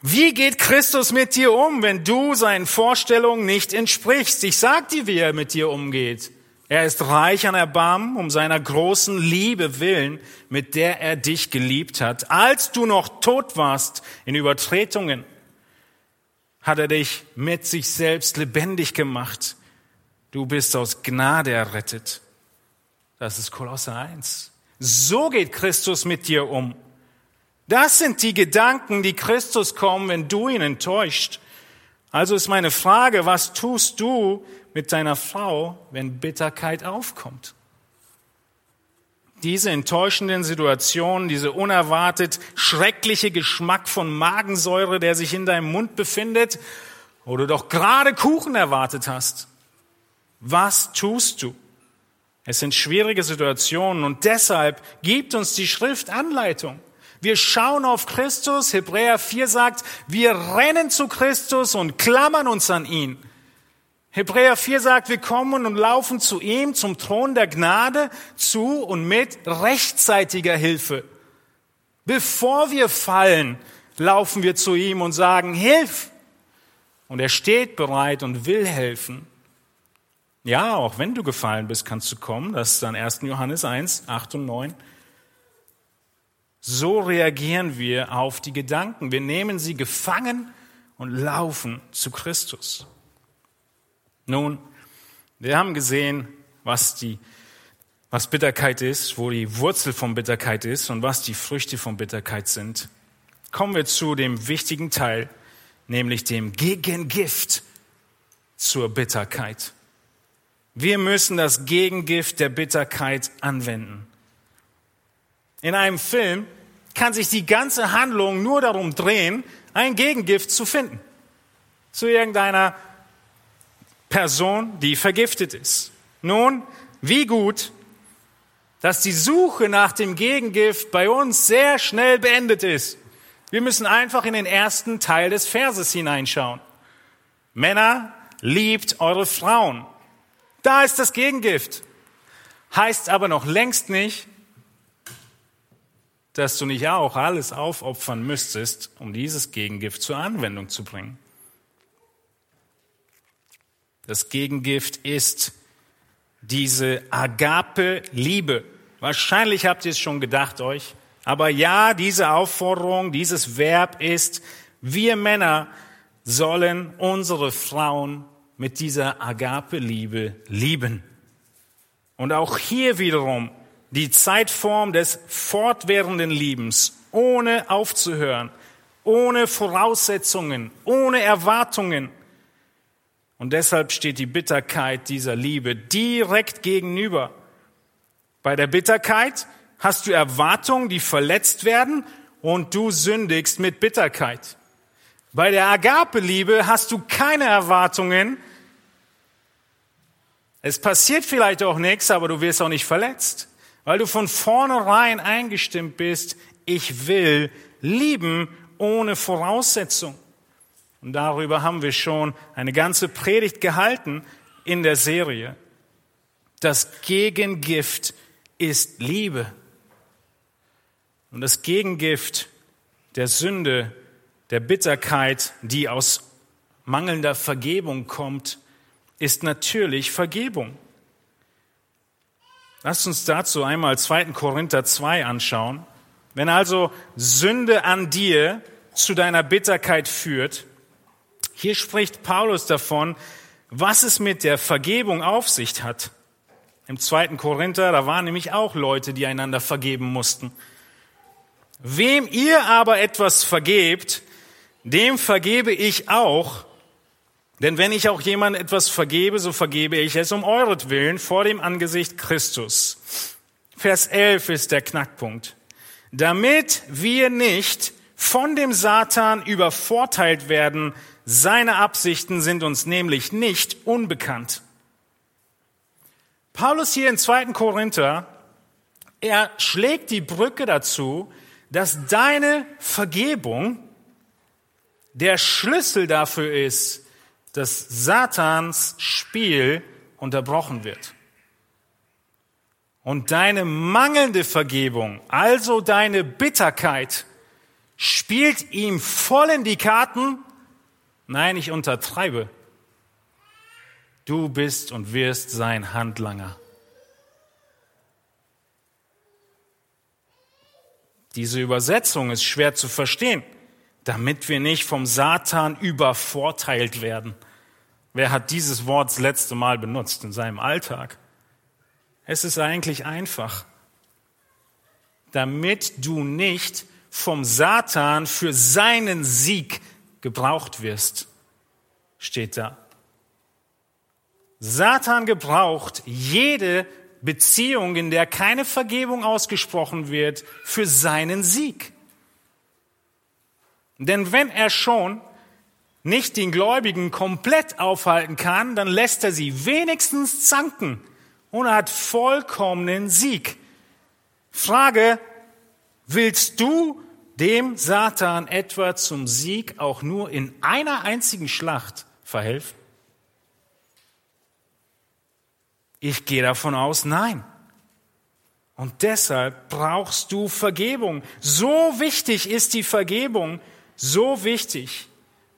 wie geht Christus mit dir um, wenn du seinen Vorstellungen nicht entsprichst? Ich sag dir, wie er mit dir umgeht. Er ist reich an Erbarmen um seiner großen Liebe willen, mit der er dich geliebt hat. Als du noch tot warst in Übertretungen, hat er dich mit sich selbst lebendig gemacht. Du bist aus Gnade errettet. Das ist Kolosse 1. So geht Christus mit dir um. Das sind die Gedanken, die Christus kommen, wenn du ihn enttäuscht. Also ist meine Frage, was tust du, mit deiner Frau, wenn Bitterkeit aufkommt. Diese enttäuschenden Situationen, diese unerwartet schreckliche Geschmack von Magensäure, der sich in deinem Mund befindet, wo du doch gerade Kuchen erwartet hast. Was tust du? Es sind schwierige Situationen und deshalb gibt uns die Schrift Anleitung. Wir schauen auf Christus. Hebräer 4 sagt, wir rennen zu Christus und klammern uns an ihn. Hebräer 4 sagt, wir kommen und laufen zu ihm, zum Thron der Gnade, zu und mit rechtzeitiger Hilfe. Bevor wir fallen, laufen wir zu ihm und sagen, Hilf! Und er steht bereit und will helfen. Ja, auch wenn du gefallen bist, kannst du kommen. Das ist dann 1. Johannes 1, 8 und 9. So reagieren wir auf die Gedanken. Wir nehmen sie gefangen und laufen zu Christus. Nun, wir haben gesehen, was die was Bitterkeit ist, wo die Wurzel von Bitterkeit ist und was die Früchte von Bitterkeit sind, kommen wir zu dem wichtigen Teil, nämlich dem Gegengift zur Bitterkeit. Wir müssen das Gegengift der Bitterkeit anwenden. In einem Film kann sich die ganze Handlung nur darum drehen, ein Gegengift zu finden. Zu irgendeiner Person, die vergiftet ist. Nun, wie gut, dass die Suche nach dem Gegengift bei uns sehr schnell beendet ist. Wir müssen einfach in den ersten Teil des Verses hineinschauen. Männer, liebt eure Frauen. Da ist das Gegengift. Heißt aber noch längst nicht, dass du nicht auch alles aufopfern müsstest, um dieses Gegengift zur Anwendung zu bringen. Das Gegengift ist diese Agape-Liebe. Wahrscheinlich habt ihr es schon gedacht euch. Aber ja, diese Aufforderung, dieses Verb ist, wir Männer sollen unsere Frauen mit dieser Agape-Liebe lieben. Und auch hier wiederum die Zeitform des fortwährenden Liebens, ohne aufzuhören, ohne Voraussetzungen, ohne Erwartungen. Und deshalb steht die Bitterkeit dieser Liebe direkt gegenüber. Bei der Bitterkeit hast du Erwartungen, die verletzt werden und du sündigst mit Bitterkeit. Bei der Agape-Liebe hast du keine Erwartungen. Es passiert vielleicht auch nichts, aber du wirst auch nicht verletzt weil du von vornherein eingestimmt bist, ich will lieben ohne Voraussetzung. Und darüber haben wir schon eine ganze Predigt gehalten in der Serie. Das Gegengift ist Liebe. Und das Gegengift der Sünde, der Bitterkeit, die aus mangelnder Vergebung kommt, ist natürlich Vergebung. Lasst uns dazu einmal 2. Korinther 2 anschauen. Wenn also Sünde an dir zu deiner Bitterkeit führt, hier spricht Paulus davon, was es mit der Vergebung auf sich hat. Im 2. Korinther, da waren nämlich auch Leute, die einander vergeben mussten. Wem ihr aber etwas vergebt, dem vergebe ich auch. Denn wenn ich auch jemand etwas vergebe, so vergebe ich es um euretwillen vor dem Angesicht Christus. Vers 11 ist der Knackpunkt. Damit wir nicht von dem Satan übervorteilt werden, seine Absichten sind uns nämlich nicht unbekannt. Paulus hier in 2. Korinther, er schlägt die Brücke dazu, dass deine Vergebung der Schlüssel dafür ist, dass Satans Spiel unterbrochen wird. Und deine mangelnde Vergebung, also deine Bitterkeit, spielt ihm voll in die Karten. Nein, ich untertreibe. Du bist und wirst sein Handlanger. Diese Übersetzung ist schwer zu verstehen damit wir nicht vom Satan übervorteilt werden. Wer hat dieses Wort das letzte Mal benutzt in seinem Alltag? Es ist eigentlich einfach. Damit du nicht vom Satan für seinen Sieg gebraucht wirst, steht da. Satan gebraucht jede Beziehung, in der keine Vergebung ausgesprochen wird, für seinen Sieg. Denn wenn er schon nicht den Gläubigen komplett aufhalten kann, dann lässt er sie wenigstens zanken und hat vollkommenen Sieg. Frage, willst du dem Satan etwa zum Sieg auch nur in einer einzigen Schlacht verhelfen? Ich gehe davon aus, nein. Und deshalb brauchst du Vergebung. So wichtig ist die Vergebung, so wichtig,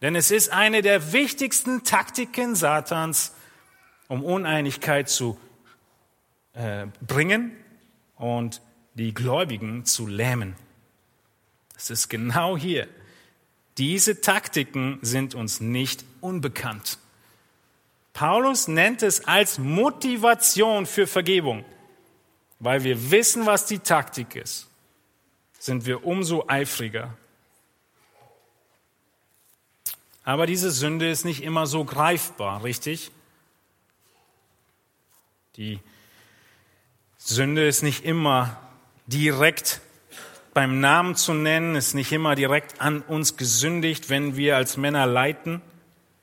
denn es ist eine der wichtigsten Taktiken Satans, um Uneinigkeit zu äh, bringen und die Gläubigen zu lähmen. Es ist genau hier. Diese Taktiken sind uns nicht unbekannt. Paulus nennt es als Motivation für Vergebung. weil wir wissen, was die Taktik ist, sind wir umso eifriger. Aber diese Sünde ist nicht immer so greifbar, richtig? Die Sünde ist nicht immer direkt beim Namen zu nennen, ist nicht immer direkt an uns gesündigt, wenn wir als Männer leiten.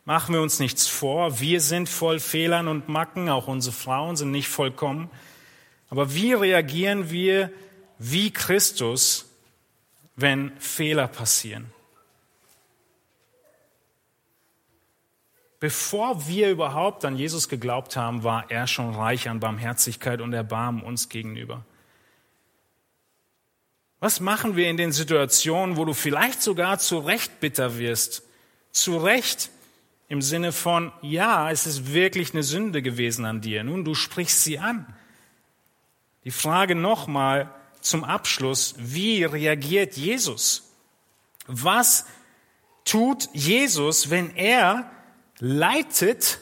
Machen wir uns nichts vor, wir sind voll Fehlern und Macken, auch unsere Frauen sind nicht vollkommen. Aber wie reagieren wir wie Christus, wenn Fehler passieren? Bevor wir überhaupt an Jesus geglaubt haben, war er schon reich an Barmherzigkeit und Erbarmen uns gegenüber. Was machen wir in den Situationen, wo du vielleicht sogar zu Recht bitter wirst? Zu Recht im Sinne von, ja, es ist wirklich eine Sünde gewesen an dir. Nun, du sprichst sie an. Die Frage nochmal zum Abschluss, wie reagiert Jesus? Was tut Jesus, wenn er leitet,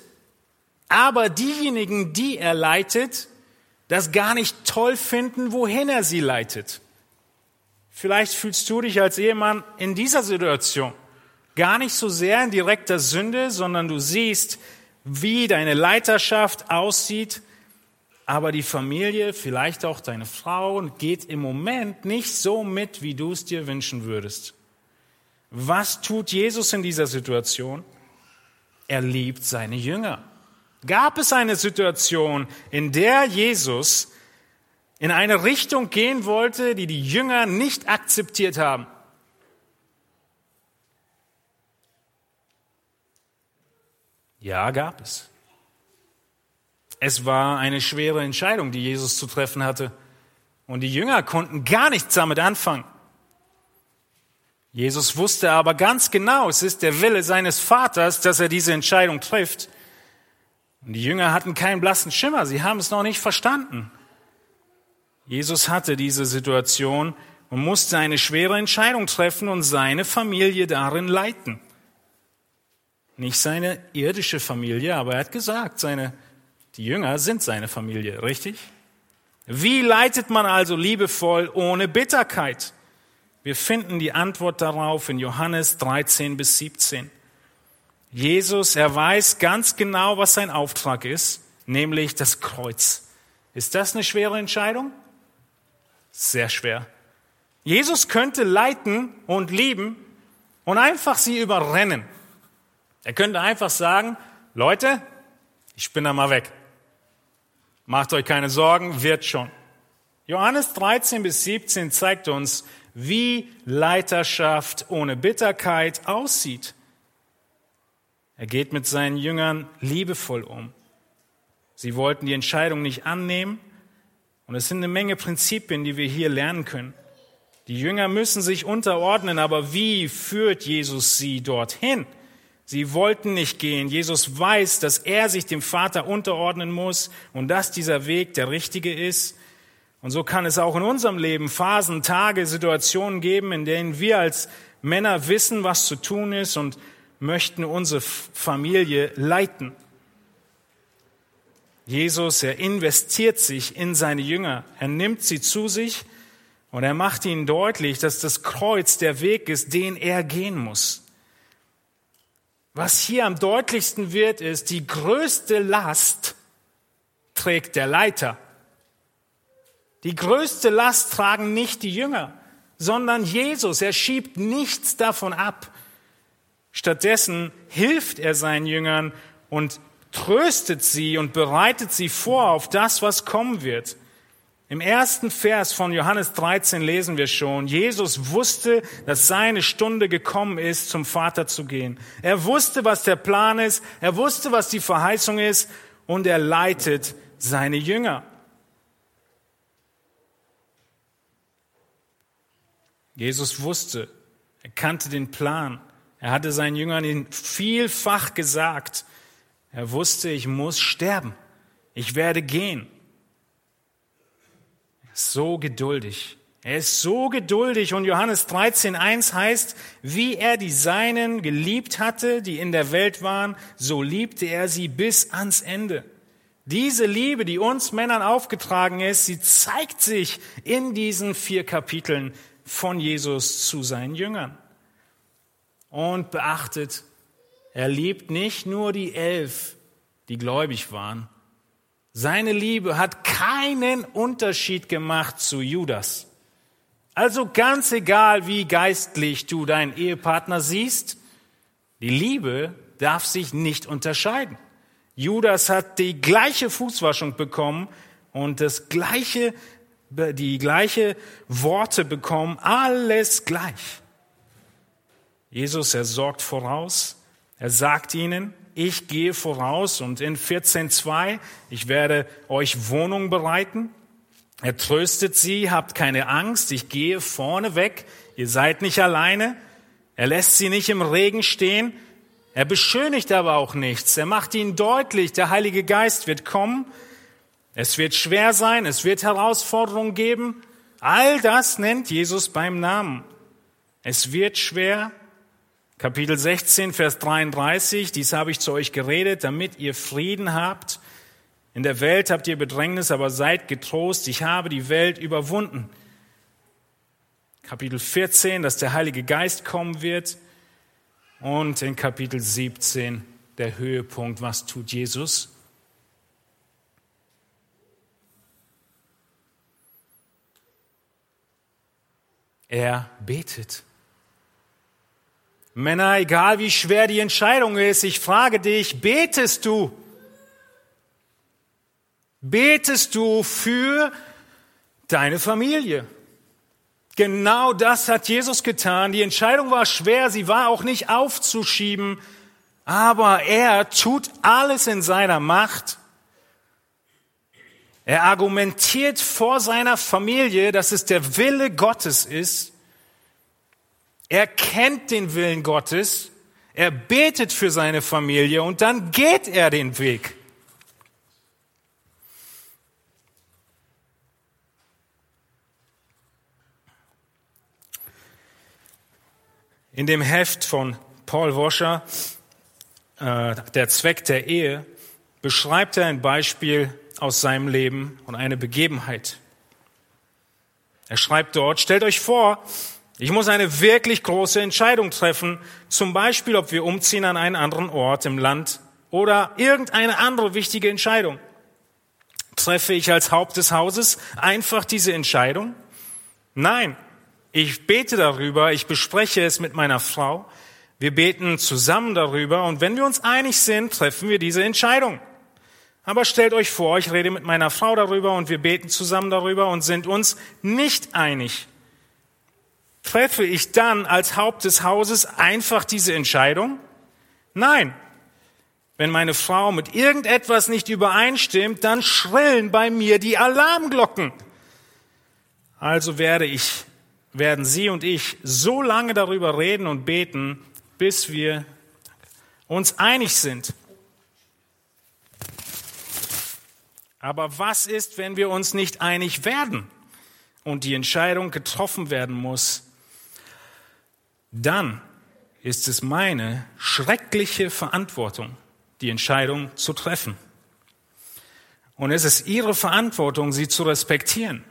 aber diejenigen, die er leitet, das gar nicht toll finden, wohin er sie leitet? Vielleicht fühlst du dich als Ehemann in dieser Situation gar nicht so sehr in direkter Sünde, sondern du siehst, wie deine Leiterschaft aussieht, aber die Familie, vielleicht auch deine Frau, geht im Moment nicht so mit, wie du es dir wünschen würdest. Was tut Jesus in dieser Situation? Er liebt seine Jünger. Gab es eine Situation, in der Jesus in eine Richtung gehen wollte, die die Jünger nicht akzeptiert haben. Ja, gab es. Es war eine schwere Entscheidung, die Jesus zu treffen hatte. Und die Jünger konnten gar nichts damit anfangen. Jesus wusste aber ganz genau, es ist der Wille seines Vaters, dass er diese Entscheidung trifft. Und die Jünger hatten keinen blassen Schimmer, sie haben es noch nicht verstanden. Jesus hatte diese Situation und musste eine schwere Entscheidung treffen und seine Familie darin leiten. Nicht seine irdische Familie, aber er hat gesagt, seine, die Jünger sind seine Familie, richtig? Wie leitet man also liebevoll ohne Bitterkeit? Wir finden die Antwort darauf in Johannes 13 bis 17. Jesus, er weiß ganz genau, was sein Auftrag ist, nämlich das Kreuz. Ist das eine schwere Entscheidung? Sehr schwer. Jesus könnte leiten und lieben und einfach sie überrennen. Er könnte einfach sagen, Leute, ich bin da mal weg. Macht euch keine Sorgen, wird schon. Johannes 13 bis 17 zeigt uns, wie Leiterschaft ohne Bitterkeit aussieht. Er geht mit seinen Jüngern liebevoll um. Sie wollten die Entscheidung nicht annehmen, und es sind eine Menge Prinzipien, die wir hier lernen können. Die Jünger müssen sich unterordnen, aber wie führt Jesus sie dorthin? Sie wollten nicht gehen. Jesus weiß, dass er sich dem Vater unterordnen muss und dass dieser Weg der richtige ist. Und so kann es auch in unserem Leben Phasen, Tage, Situationen geben, in denen wir als Männer wissen, was zu tun ist und möchten unsere Familie leiten. Jesus, er investiert sich in seine Jünger. Er nimmt sie zu sich und er macht ihnen deutlich, dass das Kreuz der Weg ist, den er gehen muss. Was hier am deutlichsten wird, ist, die größte Last trägt der Leiter. Die größte Last tragen nicht die Jünger, sondern Jesus. Er schiebt nichts davon ab. Stattdessen hilft er seinen Jüngern und tröstet sie und bereitet sie vor auf das, was kommen wird. Im ersten Vers von Johannes 13 lesen wir schon, Jesus wusste, dass seine Stunde gekommen ist, zum Vater zu gehen. Er wusste, was der Plan ist, er wusste, was die Verheißung ist und er leitet seine Jünger. Jesus wusste, er kannte den Plan, er hatte seinen Jüngern ihn vielfach gesagt, er wusste, ich muss sterben. Ich werde gehen. So geduldig. Er ist so geduldig und Johannes 13.1 heißt, wie er die Seinen geliebt hatte, die in der Welt waren, so liebte er sie bis ans Ende. Diese Liebe, die uns Männern aufgetragen ist, sie zeigt sich in diesen vier Kapiteln von Jesus zu seinen Jüngern. Und beachtet, er liebt nicht nur die elf, die gläubig waren. Seine Liebe hat keinen Unterschied gemacht zu Judas. Also ganz egal, wie geistlich du deinen Ehepartner siehst, die Liebe darf sich nicht unterscheiden. Judas hat die gleiche Fußwaschung bekommen und das gleiche, die gleiche Worte bekommen, alles gleich. Jesus, er sorgt voraus, er sagt ihnen, ich gehe voraus und in 14.2, ich werde euch Wohnung bereiten. Er tröstet sie, habt keine Angst, ich gehe vorne weg, ihr seid nicht alleine. Er lässt sie nicht im Regen stehen, er beschönigt aber auch nichts. Er macht ihnen deutlich, der Heilige Geist wird kommen. Es wird schwer sein, es wird Herausforderungen geben. All das nennt Jesus beim Namen. Es wird schwer. Kapitel 16, Vers 33, dies habe ich zu euch geredet, damit ihr Frieden habt. In der Welt habt ihr Bedrängnis, aber seid getrost, ich habe die Welt überwunden. Kapitel 14, dass der Heilige Geist kommen wird. Und in Kapitel 17 der Höhepunkt, was tut Jesus? Er betet. Männer, egal wie schwer die Entscheidung ist, ich frage dich, betest du? Betest du für deine Familie? Genau das hat Jesus getan. Die Entscheidung war schwer, sie war auch nicht aufzuschieben, aber er tut alles in seiner Macht. Er argumentiert vor seiner Familie, dass es der Wille Gottes ist. Er kennt den Willen Gottes. Er betet für seine Familie und dann geht er den Weg. In dem Heft von Paul Washer, äh, Der Zweck der Ehe, beschreibt er ein Beispiel aus seinem Leben und eine Begebenheit. Er schreibt dort, stellt euch vor, ich muss eine wirklich große Entscheidung treffen, zum Beispiel, ob wir umziehen an einen anderen Ort im Land oder irgendeine andere wichtige Entscheidung. Treffe ich als Haupt des Hauses einfach diese Entscheidung? Nein, ich bete darüber, ich bespreche es mit meiner Frau. Wir beten zusammen darüber und wenn wir uns einig sind, treffen wir diese Entscheidung. Aber stellt euch vor, ich rede mit meiner Frau darüber und wir beten zusammen darüber und sind uns nicht einig. Treffe ich dann als Haupt des Hauses einfach diese Entscheidung? Nein. Wenn meine Frau mit irgendetwas nicht übereinstimmt, dann schrillen bei mir die Alarmglocken. Also werde ich werden Sie und ich so lange darüber reden und beten, bis wir uns einig sind. Aber was ist, wenn wir uns nicht einig werden und die Entscheidung getroffen werden muss? Dann ist es meine schreckliche Verantwortung, die Entscheidung zu treffen. Und es ist Ihre Verantwortung, sie zu respektieren.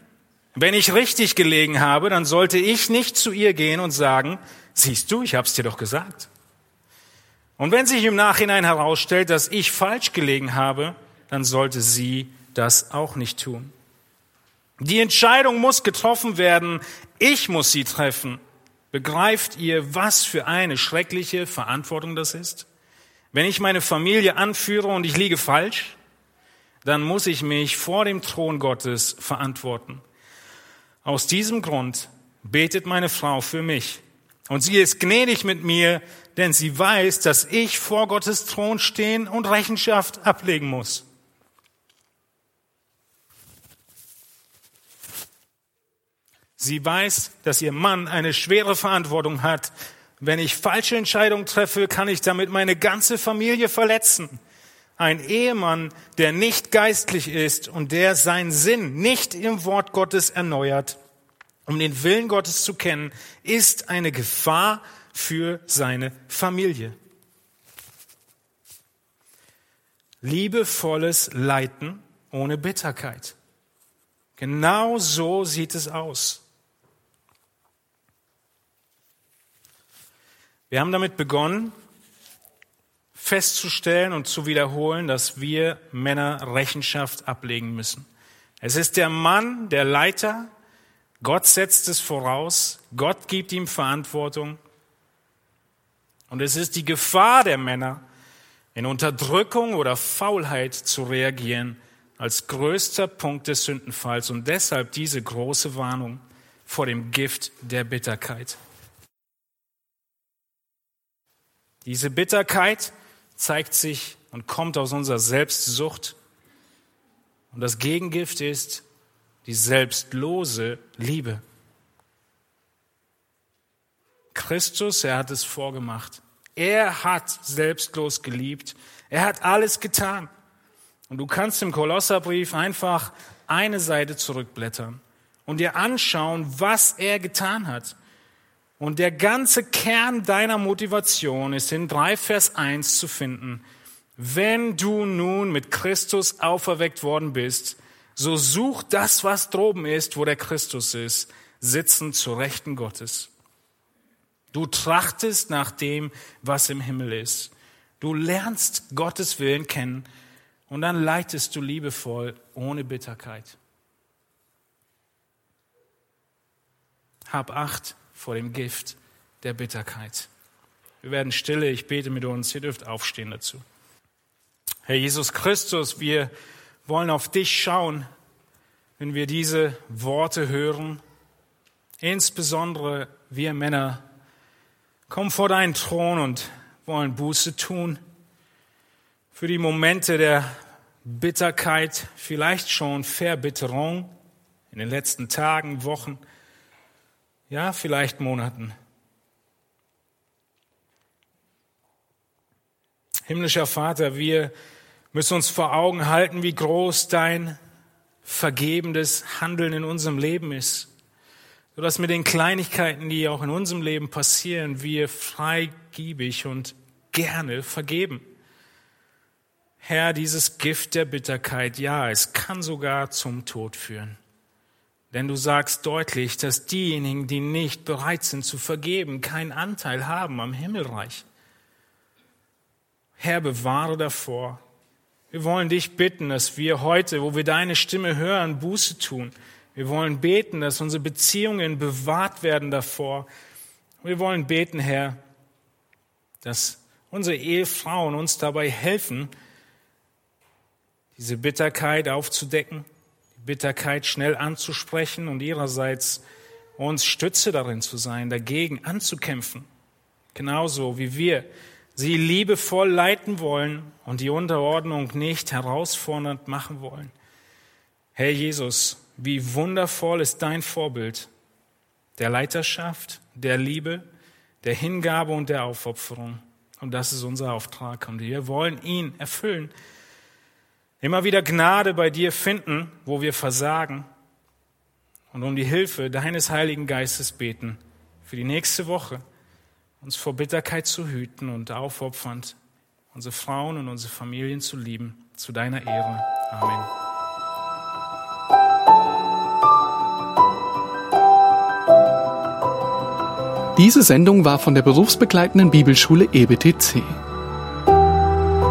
Wenn ich richtig gelegen habe, dann sollte ich nicht zu ihr gehen und sagen, siehst du, ich hab's dir doch gesagt. Und wenn sich im Nachhinein herausstellt, dass ich falsch gelegen habe, dann sollte sie das auch nicht tun. Die Entscheidung muss getroffen werden. Ich muss sie treffen. Begreift ihr, was für eine schreckliche Verantwortung das ist? Wenn ich meine Familie anführe und ich liege falsch, dann muss ich mich vor dem Thron Gottes verantworten. Aus diesem Grund betet meine Frau für mich. Und sie ist gnädig mit mir, denn sie weiß, dass ich vor Gottes Thron stehen und Rechenschaft ablegen muss. Sie weiß, dass ihr Mann eine schwere Verantwortung hat. Wenn ich falsche Entscheidungen treffe, kann ich damit meine ganze Familie verletzen. Ein Ehemann, der nicht geistlich ist und der seinen Sinn nicht im Wort Gottes erneuert, um den Willen Gottes zu kennen, ist eine Gefahr für seine Familie. Liebevolles Leiten ohne Bitterkeit. Genau so sieht es aus. Wir haben damit begonnen, festzustellen und zu wiederholen, dass wir Männer Rechenschaft ablegen müssen. Es ist der Mann, der Leiter. Gott setzt es voraus. Gott gibt ihm Verantwortung. Und es ist die Gefahr der Männer, in Unterdrückung oder Faulheit zu reagieren, als größter Punkt des Sündenfalls und deshalb diese große Warnung vor dem Gift der Bitterkeit. Diese Bitterkeit zeigt sich und kommt aus unserer Selbstsucht. Und das Gegengift ist die selbstlose Liebe. Christus, er hat es vorgemacht. Er hat selbstlos geliebt. Er hat alles getan. Und du kannst im Kolosserbrief einfach eine Seite zurückblättern und dir anschauen, was er getan hat. Und der ganze Kern deiner Motivation ist in 3 Vers 1 zu finden. Wenn du nun mit Christus auferweckt worden bist, so such das, was droben ist, wo der Christus ist, sitzen zu Rechten Gottes. Du trachtest nach dem, was im Himmel ist. Du lernst Gottes Willen kennen und dann leitest du liebevoll ohne Bitterkeit. Hab Acht vor dem Gift der Bitterkeit. Wir werden stille, ich bete mit uns, ihr dürft aufstehen dazu. Herr Jesus Christus, wir wollen auf dich schauen, wenn wir diese Worte hören. Insbesondere wir Männer kommen vor deinen Thron und wollen Buße tun für die Momente der Bitterkeit, vielleicht schon Verbitterung in den letzten Tagen, Wochen, ja, vielleicht Monaten. Himmlischer Vater, wir müssen uns vor Augen halten, wie groß dein vergebendes Handeln in unserem Leben ist. Sodass mit den Kleinigkeiten, die auch in unserem Leben passieren, wir freigiebig und gerne vergeben. Herr, dieses Gift der Bitterkeit, ja, es kann sogar zum Tod führen. Denn du sagst deutlich, dass diejenigen, die nicht bereit sind zu vergeben, keinen Anteil haben am Himmelreich. Herr, bewahre davor. Wir wollen dich bitten, dass wir heute, wo wir deine Stimme hören, Buße tun. Wir wollen beten, dass unsere Beziehungen bewahrt werden davor. Wir wollen beten, Herr, dass unsere Ehefrauen uns dabei helfen, diese Bitterkeit aufzudecken Bitterkeit schnell anzusprechen und ihrerseits uns Stütze darin zu sein, dagegen anzukämpfen. Genauso wie wir sie liebevoll leiten wollen und die Unterordnung nicht herausfordernd machen wollen. Herr Jesus, wie wundervoll ist dein Vorbild der Leiterschaft, der Liebe, der Hingabe und der Aufopferung. Und das ist unser Auftrag. Und wir wollen ihn erfüllen Immer wieder Gnade bei dir finden, wo wir versagen und um die Hilfe deines Heiligen Geistes beten für die nächste Woche, uns vor Bitterkeit zu hüten und aufopfernd unsere Frauen und unsere Familien zu lieben, zu deiner Ehre. Amen. Diese Sendung war von der berufsbegleitenden Bibelschule EBTC.